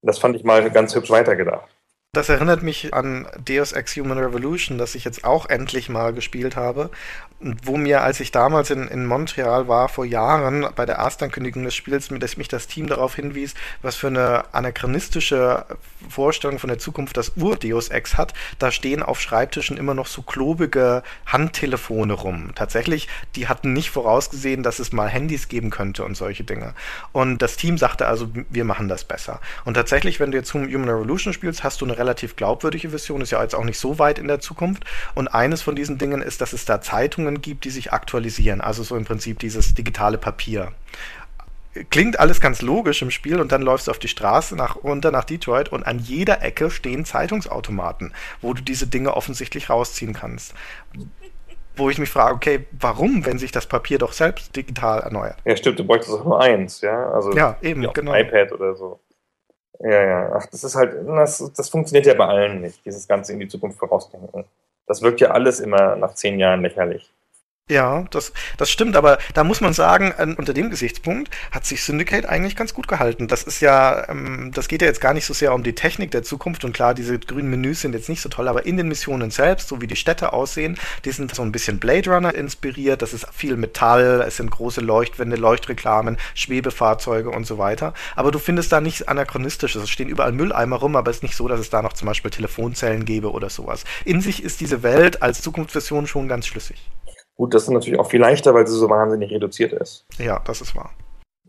[SPEAKER 3] Das fand ich mal ganz hübsch weitergedacht.
[SPEAKER 4] Das erinnert mich an Deus Ex Human Revolution, das ich jetzt auch endlich mal gespielt habe. Wo mir, als ich damals in, in Montreal war, vor Jahren, bei der Erstankündigung des Spiels, dass mich das Team darauf hinwies, was für eine anachronistische Vorstellung von der Zukunft das Ur-Deus Ex hat. Da stehen auf Schreibtischen immer noch so klobige Handtelefone rum. Tatsächlich, die hatten nicht vorausgesehen, dass es mal Handys geben könnte und solche Dinge. Und das Team sagte also, wir machen das besser. Und tatsächlich, wenn du jetzt Human Revolution spielst, hast du eine relativ glaubwürdige Vision, ist ja jetzt auch nicht so weit in der Zukunft. Und eines von diesen Dingen ist, dass es da Zeitungen gibt, die sich aktualisieren. Also so im Prinzip dieses digitale Papier. Klingt alles ganz logisch im Spiel und dann läufst du auf die Straße nach, runter nach Detroit und an jeder Ecke stehen Zeitungsautomaten, wo du diese Dinge offensichtlich rausziehen kannst wo ich mich frage, okay, warum, wenn sich das Papier doch selbst digital erneuert?
[SPEAKER 3] Ja, stimmt, du bräuchtest auch nur eins, ja. Also
[SPEAKER 4] ja, eben, genau.
[SPEAKER 3] iPad oder so. Ja, ja. Ach, das ist halt, das, das funktioniert ja bei allen nicht, dieses Ganze in die Zukunft vorausdenken. Das wirkt ja alles immer nach zehn Jahren lächerlich.
[SPEAKER 4] Ja, das, das stimmt, aber da muss man sagen, an, unter dem Gesichtspunkt hat sich Syndicate eigentlich ganz gut gehalten. Das ist ja, ähm, das geht ja jetzt gar nicht so sehr um die Technik der Zukunft und klar, diese grünen Menüs sind jetzt nicht so toll, aber in den Missionen selbst, so wie die Städte aussehen, die sind so ein bisschen Blade Runner inspiriert, das ist viel Metall, es sind große Leuchtwände, Leuchtreklamen, Schwebefahrzeuge und so weiter. Aber du findest da nichts Anachronistisches. Es stehen überall Mülleimer rum, aber es ist nicht so, dass es da noch zum Beispiel Telefonzellen gäbe oder sowas. In sich ist diese Welt als Zukunftsversion schon ganz schlüssig.
[SPEAKER 3] Gut, das ist natürlich auch viel leichter, weil sie so wahnsinnig reduziert ist.
[SPEAKER 4] Ja, das ist wahr.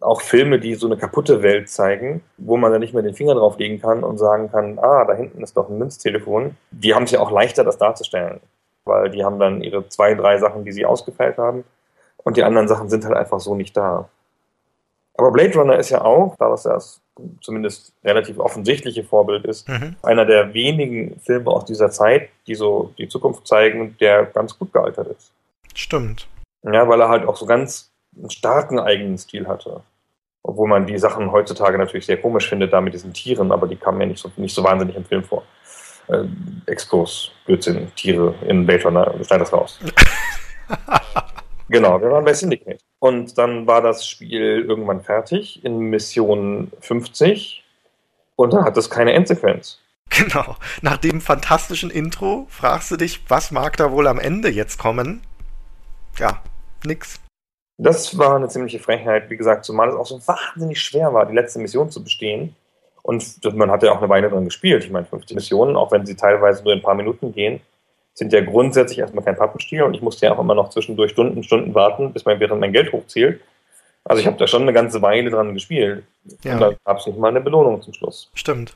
[SPEAKER 3] Auch Filme, die so eine kaputte Welt zeigen, wo man dann nicht mehr den Finger drauf legen kann und sagen kann, ah, da hinten ist doch ein Münztelefon, die haben es ja auch leichter, das darzustellen. Weil die haben dann ihre zwei, drei Sachen, die sie ausgefeilt haben und die anderen Sachen sind halt einfach so nicht da. Aber Blade Runner ist ja auch, da das das zumindest relativ offensichtliche Vorbild ist, mhm. einer der wenigen Filme aus dieser Zeit, die so die Zukunft zeigen, der ganz gut gealtert ist.
[SPEAKER 4] Stimmt.
[SPEAKER 3] Ja, weil er halt auch so ganz einen starken eigenen Stil hatte. Obwohl man die Sachen heutzutage natürlich sehr komisch findet, da mit diesen Tieren, aber die kamen ja nicht so, nicht so wahnsinnig im Film vor. Äh, Expos, Blödsinn, Tiere in Blade Runner, schneid das raus. genau, wir waren bei Syndicate. Und dann war das Spiel irgendwann fertig in Mission 50 und dann hat es keine Endsequenz.
[SPEAKER 4] Genau. Nach dem fantastischen Intro fragst du dich, was mag da wohl am Ende jetzt kommen? Ja, nix.
[SPEAKER 3] Das war eine ziemliche Frechheit, wie gesagt, zumal es auch so wahnsinnig schwer war, die letzte Mission zu bestehen. Und man hat ja auch eine Weile dran gespielt. Ich meine, 50 Missionen, auch wenn sie teilweise nur ein paar Minuten gehen, sind ja grundsätzlich erstmal kein Pappenstiel. Und ich musste ja auch immer noch zwischendurch Stunden, Stunden warten, bis mein während mein Geld hochzählt. Also ich habe da schon eine ganze Weile dran gespielt. Ja. Und da gab es nicht mal eine Belohnung zum Schluss.
[SPEAKER 4] Stimmt.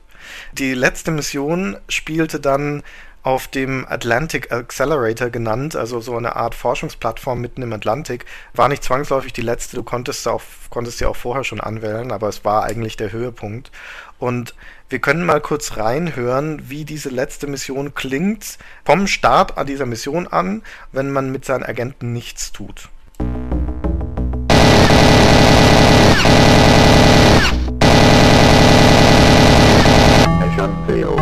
[SPEAKER 4] Die letzte Mission spielte dann auf dem Atlantic Accelerator genannt, also so eine Art Forschungsplattform mitten im Atlantik. War nicht zwangsläufig die letzte, du konntest, auch, konntest sie auch vorher schon anwählen, aber es war eigentlich der Höhepunkt. Und wir können mal kurz reinhören, wie diese letzte Mission klingt, vom Start an dieser Mission an, wenn man mit seinen Agenten nichts tut. Mission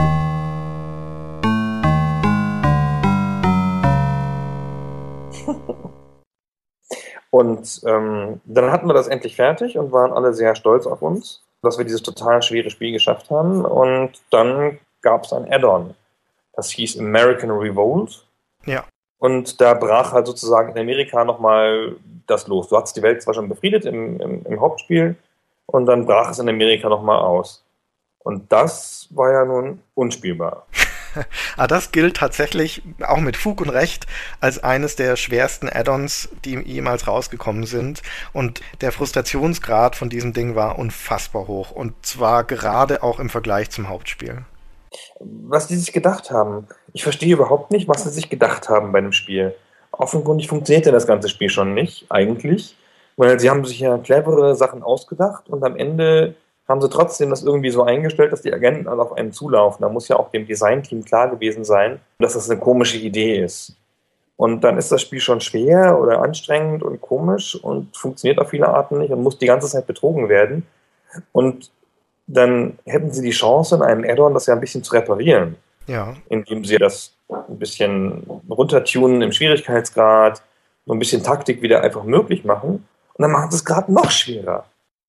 [SPEAKER 3] Und ähm, dann hatten wir das endlich fertig und waren alle sehr stolz auf uns, dass wir dieses total schwere Spiel geschafft haben. Und dann gab es ein Add-on. Das hieß American Revolt.
[SPEAKER 4] Ja.
[SPEAKER 3] Und da brach halt sozusagen in Amerika nochmal das los. Du hattest die Welt zwar schon befriedet im, im, im Hauptspiel und dann brach es in Amerika nochmal aus. Und das war ja nun unspielbar.
[SPEAKER 4] Ah, das gilt tatsächlich auch mit Fug und Recht als eines der schwersten Add-ons, die jemals rausgekommen sind. Und der Frustrationsgrad von diesem Ding war unfassbar hoch. Und zwar gerade auch im Vergleich zum Hauptspiel.
[SPEAKER 3] Was die sich gedacht haben. Ich verstehe überhaupt nicht, was sie sich gedacht haben bei dem Spiel. Offenkundig funktioniert ja das ganze Spiel schon nicht, eigentlich. Weil sie haben sich ja clevere Sachen ausgedacht und am Ende haben sie trotzdem das irgendwie so eingestellt, dass die Agenten alle auf einen zulaufen. Da muss ja auch dem Designteam klar gewesen sein, dass das eine komische Idee ist. Und dann ist das Spiel schon schwer oder anstrengend und komisch und funktioniert auf viele Arten nicht und muss die ganze Zeit betrogen werden. Und dann hätten sie die Chance, in einem Add-on das ja ein bisschen zu reparieren.
[SPEAKER 4] Ja.
[SPEAKER 3] Indem sie das ein bisschen runtertunen im Schwierigkeitsgrad, so ein bisschen Taktik wieder einfach möglich machen. Und dann machen sie es gerade noch schwerer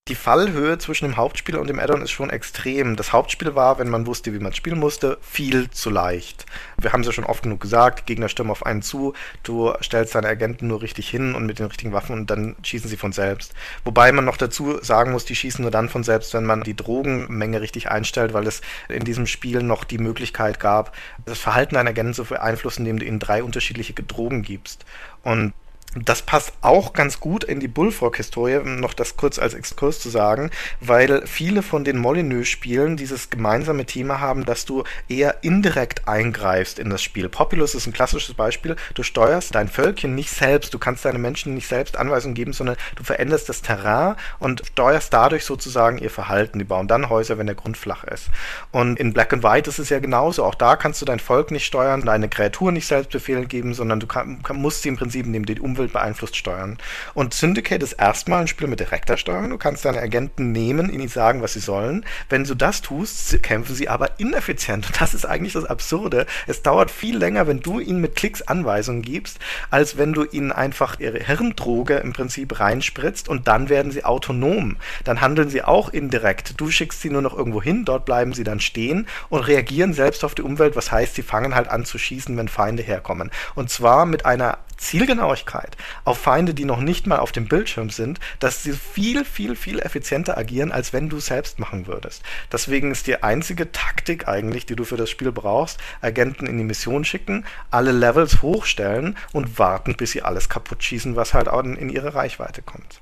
[SPEAKER 4] die Fallhöhe zwischen dem Hauptspiel und dem Addon ist schon extrem. Das Hauptspiel war, wenn man wusste, wie man spielen musste, viel zu leicht. Wir haben es ja schon oft genug gesagt, Gegner stürmen auf einen zu, du stellst deine Agenten nur richtig hin und mit den richtigen Waffen und dann schießen sie von selbst. Wobei man noch dazu sagen muss, die schießen nur dann von selbst, wenn man die Drogenmenge richtig einstellt, weil es in diesem Spiel noch die Möglichkeit gab, das Verhalten deiner Agenten zu beeinflussen, indem du ihnen drei unterschiedliche Drogen gibst. Und das passt auch ganz gut in die Bullfrog-Historie, noch das kurz als Exkurs zu sagen, weil viele von den Molyneux-Spielen dieses gemeinsame Thema haben, dass du eher indirekt eingreifst in das Spiel. Populous ist ein klassisches Beispiel. Du steuerst dein Völkchen nicht selbst, du kannst deinen Menschen nicht selbst Anweisungen geben, sondern du veränderst das Terrain und steuerst dadurch sozusagen ihr Verhalten. Die bauen dann Häuser, wenn der Grund flach ist. Und in Black and White ist es ja genauso. Auch da kannst du dein Volk nicht steuern, deine Kreatur nicht selbst Befehle geben, sondern du kann, musst sie im Prinzip neben die Umwelt Umwelt beeinflusst steuern. Und Syndicate ist erstmal ein Spiel mit direkter Steuerung. Du kannst deine Agenten nehmen, ihnen sagen, was sie sollen. Wenn du das tust, kämpfen sie aber ineffizient. Und das ist eigentlich das Absurde. Es dauert viel länger, wenn du ihnen mit Klicks Anweisungen gibst, als wenn du ihnen einfach ihre Hirndroge im Prinzip reinspritzt und dann werden sie autonom. Dann handeln sie auch indirekt. Du schickst sie nur noch irgendwo hin, dort bleiben sie dann stehen und reagieren selbst auf die Umwelt, was heißt, sie fangen halt an zu schießen, wenn Feinde herkommen. Und zwar mit einer Zielgenauigkeit auf Feinde, die noch nicht mal auf dem Bildschirm sind, dass sie viel, viel, viel effizienter agieren, als wenn du selbst machen würdest. Deswegen ist die einzige Taktik eigentlich, die du für das Spiel brauchst, Agenten in die Mission schicken, alle Levels hochstellen und warten, bis sie alles kaputt schießen, was halt auch in ihre Reichweite kommt.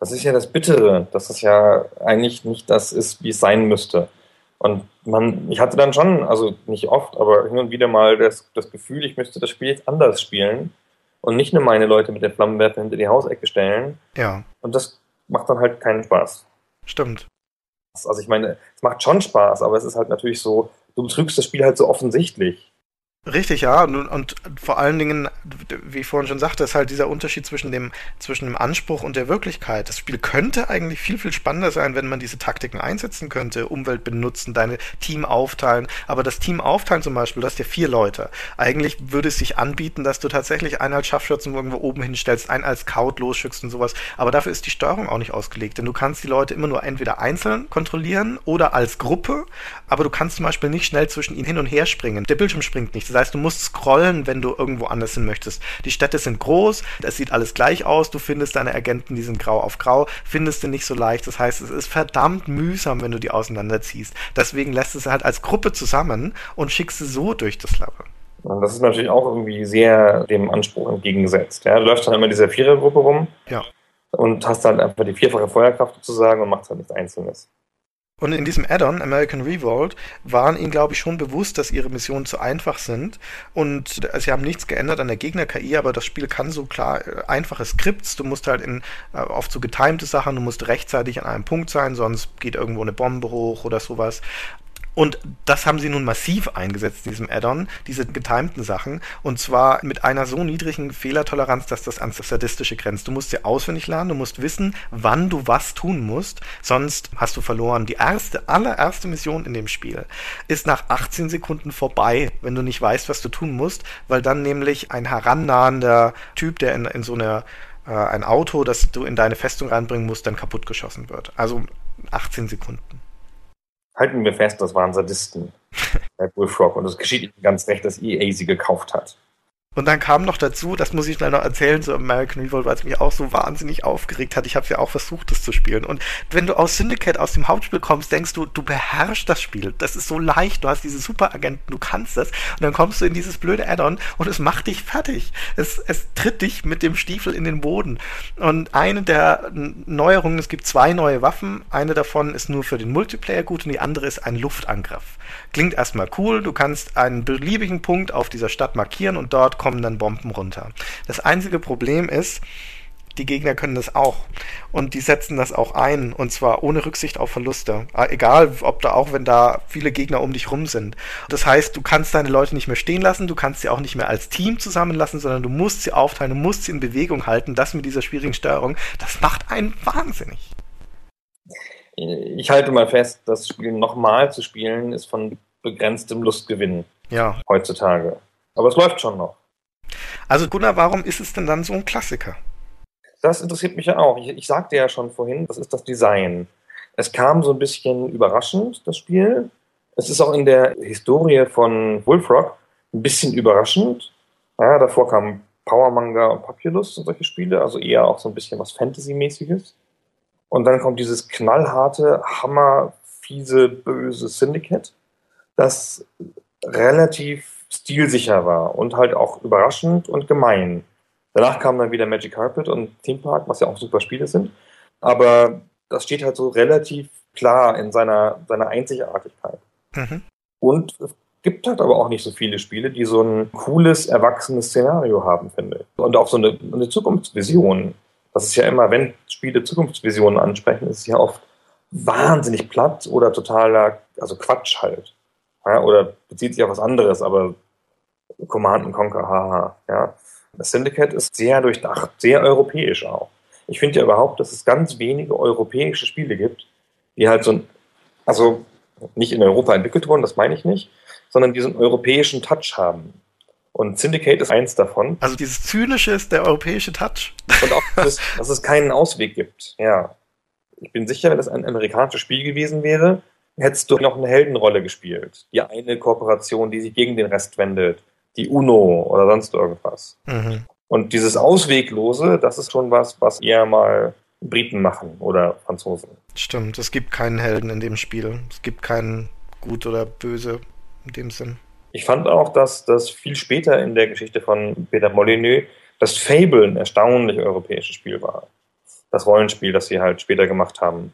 [SPEAKER 3] Das ist ja das Bittere, dass es ja eigentlich nicht das ist, wie es sein müsste. Und man, ich hatte dann schon, also nicht oft, aber hin und wieder mal das, das Gefühl, ich müsste das Spiel jetzt anders spielen und nicht nur meine Leute mit der Flammenwerfer hinter die Hausecke stellen.
[SPEAKER 4] Ja.
[SPEAKER 3] Und das macht dann halt keinen Spaß.
[SPEAKER 4] Stimmt.
[SPEAKER 3] Also ich meine, es macht schon Spaß, aber es ist halt natürlich so, du betrügst das Spiel halt so offensichtlich.
[SPEAKER 4] Richtig, ja. Und, und, vor allen Dingen, wie ich vorhin schon sagte, ist halt dieser Unterschied zwischen dem, zwischen dem Anspruch und der Wirklichkeit. Das Spiel könnte eigentlich viel, viel spannender sein, wenn man diese Taktiken einsetzen könnte, Umwelt benutzen, deine Team aufteilen. Aber das Team aufteilen zum Beispiel, du hast ja vier Leute. Eigentlich würde es sich anbieten, dass du tatsächlich einen als Scharfschützen irgendwo oben hinstellst, einen als Scout losschützt und sowas. Aber dafür ist die Steuerung auch nicht ausgelegt, denn du kannst die Leute immer nur entweder einzeln kontrollieren oder als Gruppe, aber du kannst zum Beispiel nicht schnell zwischen ihnen hin und her springen. Der Bildschirm springt nicht. Das heißt, du musst scrollen, wenn du irgendwo anders hin möchtest. Die Städte sind groß, es sieht alles gleich aus, du findest deine Agenten, die sind grau auf grau, findest du nicht so leicht. Das heißt, es ist verdammt mühsam, wenn du die auseinanderziehst. Deswegen lässt es halt als Gruppe zusammen und schickst sie so durch das Level.
[SPEAKER 3] Und das ist natürlich auch irgendwie sehr dem Anspruch entgegengesetzt. Ja, du läufst dann immer in dieser Vierergruppe rum.
[SPEAKER 4] Ja.
[SPEAKER 3] Und hast dann einfach die vierfache Feuerkraft sozusagen und machst halt nichts Einzelnes.
[SPEAKER 4] Und in diesem Add-on, American Revolt, waren ihnen, glaube ich, schon bewusst, dass ihre Missionen zu einfach sind. Und sie haben nichts geändert an der Gegner-KI, aber das Spiel kann so klar äh, einfache Skripts. Du musst halt in äh, oft so getimte Sachen, du musst rechtzeitig an einem Punkt sein, sonst geht irgendwo eine Bombe hoch oder sowas. Und das haben sie nun massiv eingesetzt in diesem Add-on, diese getimten Sachen. Und zwar mit einer so niedrigen Fehlertoleranz, dass das ans Sadistische grenzt. Du musst sie auswendig lernen, du musst wissen, wann du was tun musst, sonst hast du verloren. Die erste, allererste Mission in dem Spiel ist nach 18 Sekunden vorbei, wenn du nicht weißt, was du tun musst, weil dann nämlich ein herannahender Typ, der in, in so einer äh, ein Auto, das du in deine Festung reinbringen musst, dann kaputtgeschossen wird. Also 18 Sekunden
[SPEAKER 3] halten wir fest, das waren Sadisten bei Bullfrog. Und es geschieht ihnen ganz recht, dass EA sie gekauft hat.
[SPEAKER 4] Und dann kam noch dazu, das muss ich schnell noch erzählen, so American Revolt, weil es mich auch so wahnsinnig aufgeregt hat. Ich habe ja auch versucht, das zu spielen. Und wenn du aus Syndicate, aus dem Hauptspiel kommst, denkst du, du beherrschst das Spiel. Das ist so leicht, du hast diese Superagenten, du kannst das. Und dann kommst du in dieses blöde Add-on und es macht dich fertig. Es, es tritt dich mit dem Stiefel in den Boden. Und eine der Neuerungen, es gibt zwei neue Waffen. Eine davon ist nur für den Multiplayer gut und die andere ist ein Luftangriff. Klingt erstmal cool, du kannst einen beliebigen Punkt auf dieser Stadt markieren und dort kommt kommen dann Bomben runter. Das einzige Problem ist, die Gegner können das auch. Und die setzen das auch ein. Und zwar ohne Rücksicht auf Verluste. Ah, egal, ob da auch, wenn da viele Gegner um dich rum sind. Das heißt, du kannst deine Leute nicht mehr stehen lassen, du kannst sie auch nicht mehr als Team zusammenlassen, sondern du musst sie aufteilen, du musst sie in Bewegung halten. Das mit dieser schwierigen Steuerung, das macht einen wahnsinnig.
[SPEAKER 3] Ich halte mal fest, das Spiel nochmal zu spielen, ist von begrenztem Lustgewinn. Ja. Heutzutage. Aber es läuft schon noch.
[SPEAKER 4] Also Gunnar, warum ist es denn dann so ein Klassiker?
[SPEAKER 3] Das interessiert mich ja auch. Ich, ich sagte ja schon vorhin, das ist das Design. Es kam so ein bisschen überraschend, das Spiel. Es ist auch in der Historie von Wolfrock ein bisschen überraschend. Ja, davor kamen Power Manga und Populous und solche Spiele, also eher auch so ein bisschen was Fantasy-mäßiges. Und dann kommt dieses knallharte, hammerfiese, böse Syndicate, das relativ stilsicher war und halt auch überraschend und gemein. Danach kam dann wieder Magic Carpet und Theme Park, was ja auch super Spiele sind. Aber das steht halt so relativ klar in seiner, seiner Einzigartigkeit. Mhm. Und es gibt halt aber auch nicht so viele Spiele, die so ein cooles, erwachsenes Szenario haben, finde ich. Und auch so eine, eine Zukunftsvision. Das ist ja immer, wenn Spiele Zukunftsvisionen ansprechen, ist es ja oft wahnsinnig platt oder totaler, also Quatsch halt. Ja, oder bezieht sich auf was anderes, aber Command Conquer, haha. Ja. Das Syndicate ist sehr durchdacht, sehr europäisch auch. Ich finde ja überhaupt, dass es ganz wenige europäische Spiele gibt, die halt so ein, also nicht in Europa entwickelt wurden, das meine ich nicht, sondern die so einen europäischen Touch haben. Und Syndicate ist eins davon.
[SPEAKER 4] Also dieses Zynische ist der europäische Touch.
[SPEAKER 3] Und auch, dass, dass es keinen Ausweg gibt. Ja. Ich bin sicher, wenn es ein amerikanisches Spiel gewesen wäre, hättest du noch eine Heldenrolle gespielt. Die eine Kooperation, die sich gegen den Rest wendet. Die UNO oder sonst irgendwas. Mhm. Und dieses Ausweglose, das ist schon was, was eher mal Briten machen oder Franzosen.
[SPEAKER 4] Stimmt, es gibt keinen Helden in dem Spiel. Es gibt keinen Gut oder Böse in dem Sinn.
[SPEAKER 3] Ich fand auch, dass das viel später in der Geschichte von Peter Molyneux das Fable ein erstaunlich europäisches Spiel war. Das Rollenspiel, das sie halt später gemacht haben.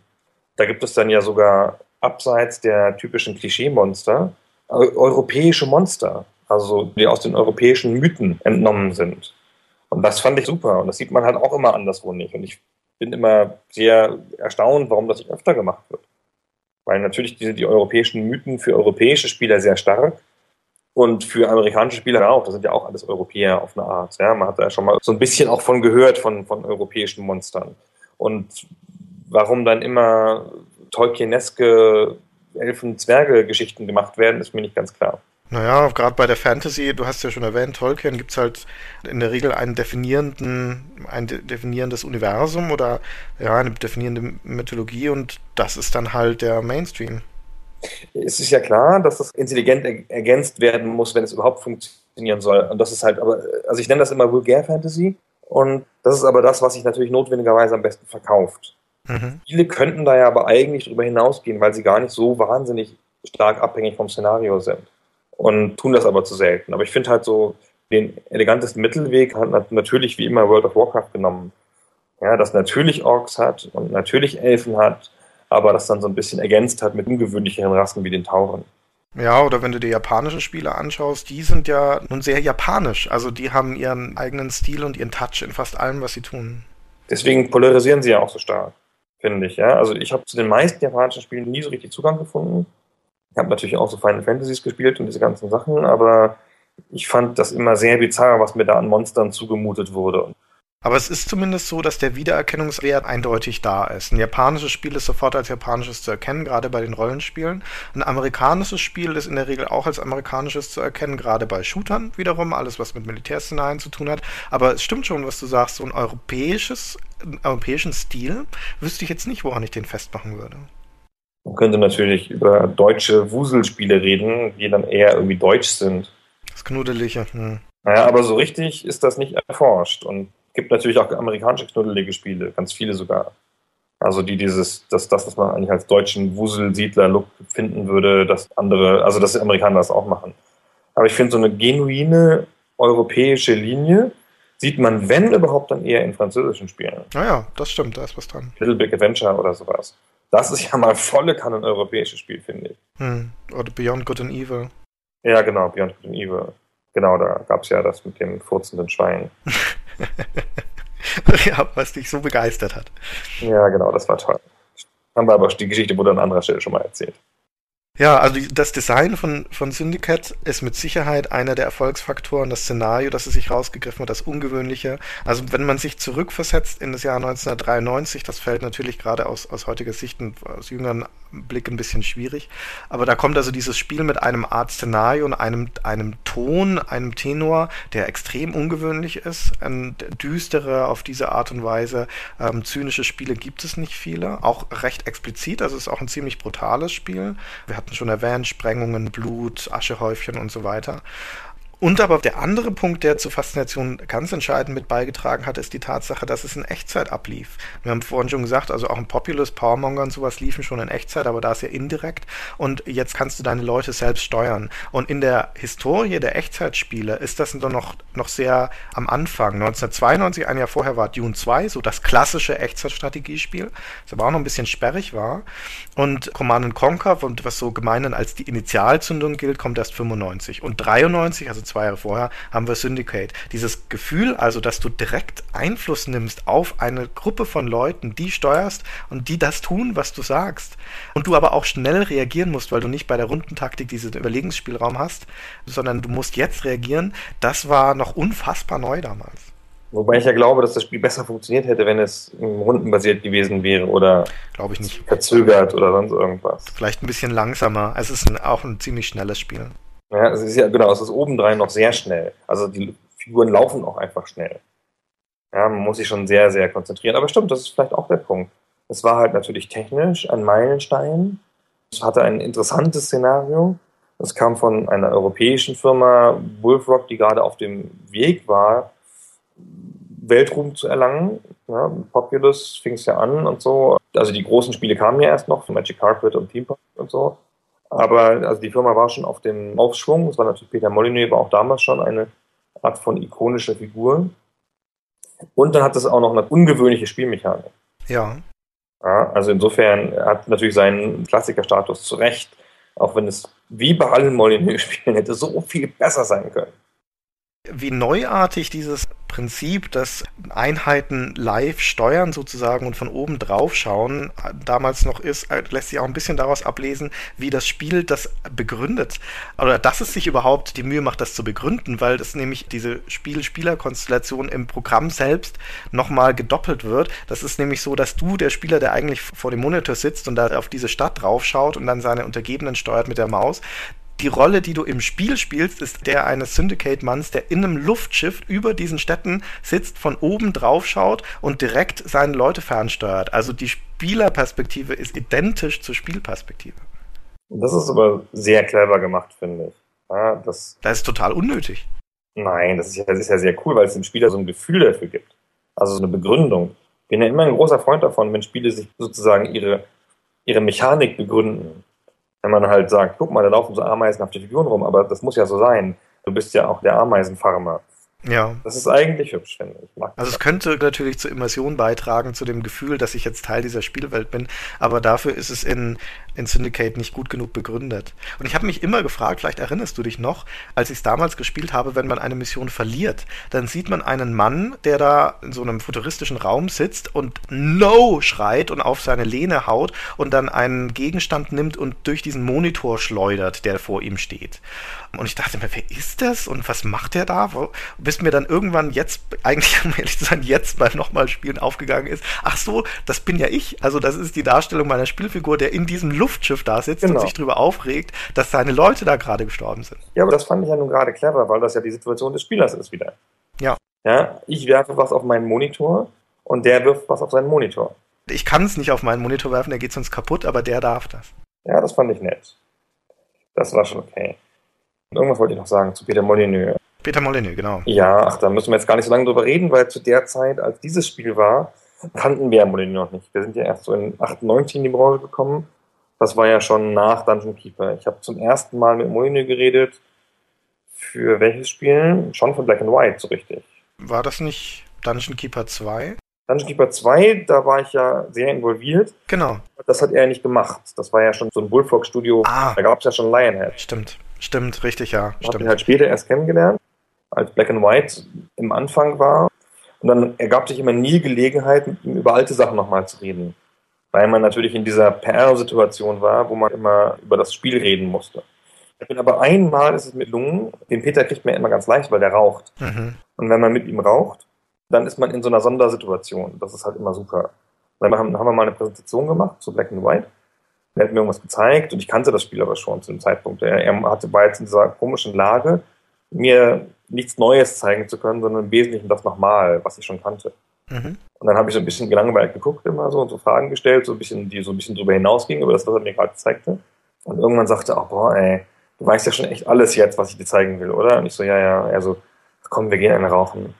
[SPEAKER 3] Da gibt es dann ja sogar abseits der typischen Klischee-Monster europäische Monster, also die aus den europäischen Mythen entnommen sind. Und das fand ich super. Und das sieht man halt auch immer anderswo nicht. Und ich bin immer sehr erstaunt, warum das nicht öfter gemacht wird. Weil natürlich die, die europäischen Mythen für europäische Spieler sehr stark und für amerikanische Spieler auch. Das sind ja auch alles Europäer auf eine Art. Ja, man hat da schon mal so ein bisschen auch von gehört, von, von europäischen Monstern. Und warum dann immer Tolkieneske Elfen-Zwerge-Geschichten gemacht werden, ist mir nicht ganz klar.
[SPEAKER 4] Naja, gerade bei der Fantasy, du hast ja schon erwähnt, Tolkien gibt es halt in der Regel einen definierenden, ein definierendes Universum oder ja, eine definierende Mythologie und das ist dann halt der Mainstream.
[SPEAKER 3] Es ist ja klar, dass das intelligent ergänzt werden muss, wenn es überhaupt funktionieren soll. Und das ist halt, aber, also ich nenne das immer Vulgär Fantasy und das ist aber das, was sich natürlich notwendigerweise am besten verkauft. Mhm. Viele könnten da ja aber eigentlich darüber hinausgehen, weil sie gar nicht so wahnsinnig stark abhängig vom Szenario sind. Und tun das aber zu selten. Aber ich finde halt so, den elegantesten Mittelweg hat natürlich wie immer World of Warcraft genommen. Ja, das natürlich Orks hat und natürlich Elfen hat, aber das dann so ein bisschen ergänzt hat mit ungewöhnlicheren Rassen wie den Tauren.
[SPEAKER 4] Ja, oder wenn du dir japanische Spiele anschaust, die sind ja nun sehr japanisch. Also die haben ihren eigenen Stil und ihren Touch in fast allem, was sie tun.
[SPEAKER 3] Deswegen polarisieren sie ja auch so stark finde ich. Ja? Also ich habe zu den meisten japanischen Spielen nie so richtig Zugang gefunden. Ich habe natürlich auch so Final Fantasies gespielt und diese ganzen Sachen, aber ich fand das immer sehr bizarr, was mir da an Monstern zugemutet wurde.
[SPEAKER 4] Aber es ist zumindest so, dass der Wiedererkennungswert eindeutig da ist. Ein japanisches Spiel ist sofort als japanisches zu erkennen, gerade bei den Rollenspielen. Ein amerikanisches Spiel ist in der Regel auch als amerikanisches zu erkennen, gerade bei Shootern wiederum, alles was mit Militärszenarien zu tun hat. Aber es stimmt schon, was du sagst, so ein europäisches, einen europäischen Stil wüsste ich jetzt nicht, woran ich den festmachen würde.
[SPEAKER 3] Man könnte natürlich über deutsche Wuselspiele reden, die dann eher irgendwie deutsch sind.
[SPEAKER 4] Das Knuddelige. Hm.
[SPEAKER 3] Naja, aber so richtig ist das nicht erforscht. Und gibt natürlich auch amerikanische knuddelige Spiele, ganz viele sogar. Also die dieses, das, das, was man eigentlich als deutschen Wuselsiedler-Look finden würde, dass andere, also dass die Amerikaner das auch machen. Aber ich finde, so eine genuine europäische Linie sieht man, wenn überhaupt, dann eher in französischen Spielen.
[SPEAKER 4] Naja, das stimmt, da ist was dran.
[SPEAKER 3] Little Big Adventure oder sowas. Das ist ja mal volle Kanne ein europäisches Spiel, finde ich.
[SPEAKER 4] Hm. Oder Beyond Good and Evil.
[SPEAKER 3] Ja, genau, Beyond Good and Evil. Genau, da gab es ja das mit dem furzenden Schwein.
[SPEAKER 4] ja, was dich so begeistert hat.
[SPEAKER 3] Ja, genau, das war toll. Haben wir aber die Geschichte wurde an anderer Stelle schon mal erzählt.
[SPEAKER 4] Ja, also das Design von, von Syndicate ist mit Sicherheit einer der Erfolgsfaktoren, das Szenario, das es sich rausgegriffen hat, das Ungewöhnliche. Also wenn man sich zurückversetzt in das Jahr 1993, das fällt natürlich gerade aus, aus heutiger Sicht und aus jüngeren Blick ein bisschen schwierig, aber da kommt also dieses Spiel mit einem Art Szenario und einem, einem Ton, einem Tenor, der extrem ungewöhnlich ist, ein düstere auf diese Art und Weise. Ähm, zynische Spiele gibt es nicht viele, auch recht explizit, also es ist auch ein ziemlich brutales Spiel. Wir schon erwähnt, Sprengungen, Blut, Aschehäufchen und so weiter. Und aber der andere Punkt, der zur Faszination ganz entscheidend mit beigetragen hat, ist die Tatsache, dass es in Echtzeit ablief. Wir haben vorhin schon gesagt, also auch ein Populous, Powermonger und sowas liefen schon in Echtzeit, aber da ist ja indirekt. Und jetzt kannst du deine Leute selbst steuern. Und in der Historie der Echtzeitspiele ist das noch, noch sehr am Anfang. 1992, ein Jahr vorher, war Dune 2, so das klassische Echtzeitstrategiespiel, das aber auch noch ein bisschen sperrig war. Und Command Conquer, was so gemeinhin als die Initialzündung gilt, kommt erst 95. Und 93, also zwei Jahre vorher, haben wir Syndicate. Dieses Gefühl also, dass du direkt Einfluss nimmst auf eine Gruppe von Leuten, die steuerst und die das tun, was du sagst. Und du aber auch schnell reagieren musst, weil du nicht bei der Rundentaktik diesen Überlegungsspielraum hast, sondern du musst jetzt reagieren. Das war noch unfassbar neu damals.
[SPEAKER 3] Wobei ich ja glaube, dass das Spiel besser funktioniert hätte, wenn es rundenbasiert gewesen wäre oder
[SPEAKER 4] glaube ich nicht
[SPEAKER 3] verzögert oder sonst irgendwas.
[SPEAKER 4] Vielleicht ein bisschen langsamer. Es ist ein, auch ein ziemlich schnelles Spiel.
[SPEAKER 3] Ja, es ist ja, genau, es ist obendrein noch sehr schnell. Also die Figuren laufen auch einfach schnell. Ja, man muss sich schon sehr, sehr konzentrieren. Aber stimmt, das ist vielleicht auch der Punkt. Es war halt natürlich technisch ein Meilenstein. Es hatte ein interessantes Szenario. Es kam von einer europäischen Firma, Wolfrock, die gerade auf dem Weg war, Weltruhm zu erlangen. Ja, Populous fing es ja an und so. Also die großen Spiele kamen ja erst noch, Magic Carpet und Theme Park und so. Aber also die Firma war schon auf dem Aufschwung. Es war natürlich Peter Molyneux, war auch damals schon eine Art von ikonischer Figur. Und dann hat es auch noch eine ungewöhnliche Spielmechanik.
[SPEAKER 4] Ja.
[SPEAKER 3] ja also insofern hat natürlich seinen Klassikerstatus zu Recht, auch wenn es wie bei allen Molyneux-Spielen hätte so viel besser sein können.
[SPEAKER 4] Wie neuartig dieses Prinzip, dass Einheiten live steuern sozusagen und von oben drauf schauen, damals noch ist, äh, lässt sich auch ein bisschen daraus ablesen, wie das Spiel das begründet. Oder dass es sich überhaupt die Mühe macht, das zu begründen, weil das nämlich diese Spiel-Spieler-Konstellation im Programm selbst nochmal gedoppelt wird. Das ist nämlich so, dass du, der Spieler, der eigentlich vor dem Monitor sitzt und da auf diese Stadt draufschaut und dann seine Untergebenen steuert mit der Maus, die Rolle, die du im Spiel spielst, ist der eines Syndicate-Manns, der in einem Luftschiff über diesen Städten sitzt, von oben drauf schaut und direkt seine Leute fernsteuert. Also die Spielerperspektive ist identisch zur Spielperspektive.
[SPEAKER 3] Das ist aber sehr clever gemacht, finde ich. Ja, das,
[SPEAKER 4] das ist total unnötig.
[SPEAKER 3] Nein, das ist, ja, das ist ja sehr cool, weil es dem Spieler so ein Gefühl dafür gibt. Also so eine Begründung. Ich bin ja immer ein großer Freund davon, wenn Spiele sich sozusagen ihre, ihre Mechanik begründen wenn man halt sagt, guck mal, da laufen so Ameisen auf die Figuren rum, aber das muss ja so sein. Du bist ja auch der Ameisenfarmer.
[SPEAKER 4] Ja.
[SPEAKER 3] Das ist eigentlich hübsch, finde ich.
[SPEAKER 4] Mag also es könnte natürlich zur Immersion beitragen, zu dem Gefühl, dass ich jetzt Teil dieser Spielwelt bin, aber dafür ist es in, in Syndicate nicht gut genug begründet. Und ich habe mich immer gefragt, vielleicht erinnerst du dich noch, als ich es damals gespielt habe, wenn man eine Mission verliert, dann sieht man einen Mann, der da in so einem futuristischen Raum sitzt und No schreit und auf seine Lehne haut und dann einen Gegenstand nimmt und durch diesen Monitor schleudert, der vor ihm steht. Und ich dachte mir, wer ist das und was macht der da? Bis mir dann irgendwann jetzt, eigentlich um ehrlich zu sein, jetzt beim nochmal Spielen aufgegangen ist, ach so, das bin ja ich. Also das ist die Darstellung meiner Spielfigur, der in diesem Luftschiff da sitzt genau. und sich darüber aufregt, dass seine Leute da gerade gestorben sind.
[SPEAKER 3] Ja, aber das fand ich ja nun gerade clever, weil das ja die Situation des Spielers ist wieder.
[SPEAKER 4] Ja.
[SPEAKER 3] Ja, ich werfe was auf meinen Monitor und der wirft was auf seinen Monitor.
[SPEAKER 4] Ich kann es nicht auf meinen Monitor werfen, der geht sonst kaputt, aber der darf das.
[SPEAKER 3] Ja, das fand ich nett. Das war schon okay. Irgendwas wollte ich noch sagen zu Peter Molyneux.
[SPEAKER 4] Peter Molyneux, genau.
[SPEAKER 3] Ja, ach, da müssen wir jetzt gar nicht so lange drüber reden, weil zu der Zeit, als dieses Spiel war, kannten wir Molyneux noch nicht. Wir sind ja erst so in 98 in die Branche gekommen. Das war ja schon nach Dungeon Keeper. Ich habe zum ersten Mal mit Molyneux geredet. Für welches Spiel? Schon für Black and White, so richtig.
[SPEAKER 4] War das nicht Dungeon Keeper 2?
[SPEAKER 3] Dungeon Keeper 2, da war ich ja sehr involviert.
[SPEAKER 4] Genau.
[SPEAKER 3] Das hat er nicht gemacht. Das war ja schon so ein Bullfrog-Studio.
[SPEAKER 4] Ah.
[SPEAKER 3] Da gab es ja schon Lionhead.
[SPEAKER 4] Stimmt, stimmt, richtig, ja.
[SPEAKER 3] Ich habe ihn halt später erst kennengelernt, als Black and White im Anfang war. Und dann ergab sich immer nie Gelegenheit, mit ihm über alte Sachen nochmal zu reden. Weil man natürlich in dieser PR-Situation war, wo man immer über das Spiel reden musste. Ich bin aber einmal ist es mit Lungen, den Peter kriegt man ja immer ganz leicht, weil der raucht.
[SPEAKER 4] Mhm.
[SPEAKER 3] Und wenn man mit ihm raucht, dann ist man in so einer Sondersituation. Das ist halt immer super. Dann haben, haben wir mal eine Präsentation gemacht zu Black and White. Er hat mir irgendwas gezeigt und ich kannte das Spiel aber schon zu dem Zeitpunkt. Er, er hatte, war jetzt in dieser komischen Lage, mir nichts Neues zeigen zu können, sondern im Wesentlichen das nochmal, was ich schon kannte.
[SPEAKER 4] Mhm.
[SPEAKER 3] Und dann habe ich so ein bisschen gelangweilt geguckt immer so und so Fragen gestellt, so ein bisschen, die so ein bisschen drüber hinausgingen, über das, was er mir gerade zeigte. Und irgendwann sagte er, oh, boah, ey, du weißt ja schon echt alles jetzt, was ich dir zeigen will, oder? Und ich so, ja, ja. Er so, komm, wir gehen eine rauchen.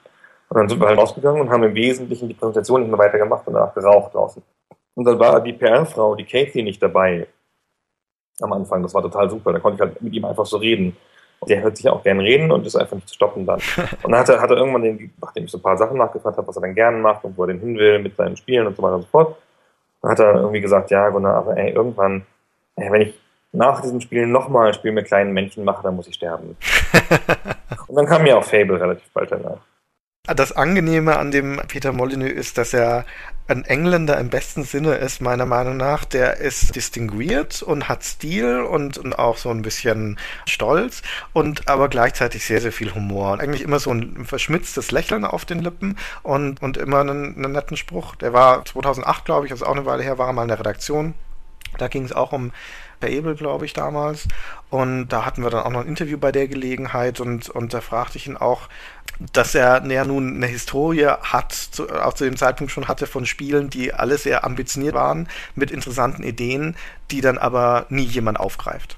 [SPEAKER 3] Und dann sind wir halt rausgegangen und haben im Wesentlichen die Präsentation nicht mehr weiter gemacht und danach geraucht draußen. Und dann war die PR-Frau, die Kathy, nicht dabei am Anfang. Das war total super. Da konnte ich halt mit ihm einfach so reden. Der hört sich auch gern reden und ist einfach nicht zu stoppen dann. Und dann hat er, hat er irgendwann, den, nachdem ich so ein paar Sachen nachgefragt habe, was er dann gerne macht und wo er denn hin will mit seinen Spielen und so weiter und so fort, dann hat er irgendwie gesagt, ja, Gunnar, aber ey, irgendwann, ey, wenn ich nach diesem Spiel nochmal ein Spiel mit kleinen Männchen mache, dann muss ich sterben. und dann kam ja auch Fable relativ bald danach.
[SPEAKER 4] Das Angenehme an dem Peter Molyneux ist, dass er ein Engländer im besten Sinne ist, meiner Meinung nach. Der ist distinguiert und hat Stil und, und auch so ein bisschen Stolz und aber gleichzeitig sehr, sehr viel Humor. Und eigentlich immer so ein verschmitztes Lächeln auf den Lippen und, und immer einen, einen netten Spruch. Der war 2008, glaube ich, also auch eine Weile her, war er mal in der Redaktion. Da ging es auch um Per Ebel, glaube ich, damals. Und da hatten wir dann auch noch ein Interview bei der Gelegenheit und, und da fragte ich ihn auch, dass er ja nun eine Historie hat, zu, auch zu dem Zeitpunkt schon hatte von Spielen, die alle sehr ambitioniert waren, mit interessanten Ideen, die dann aber nie jemand aufgreift.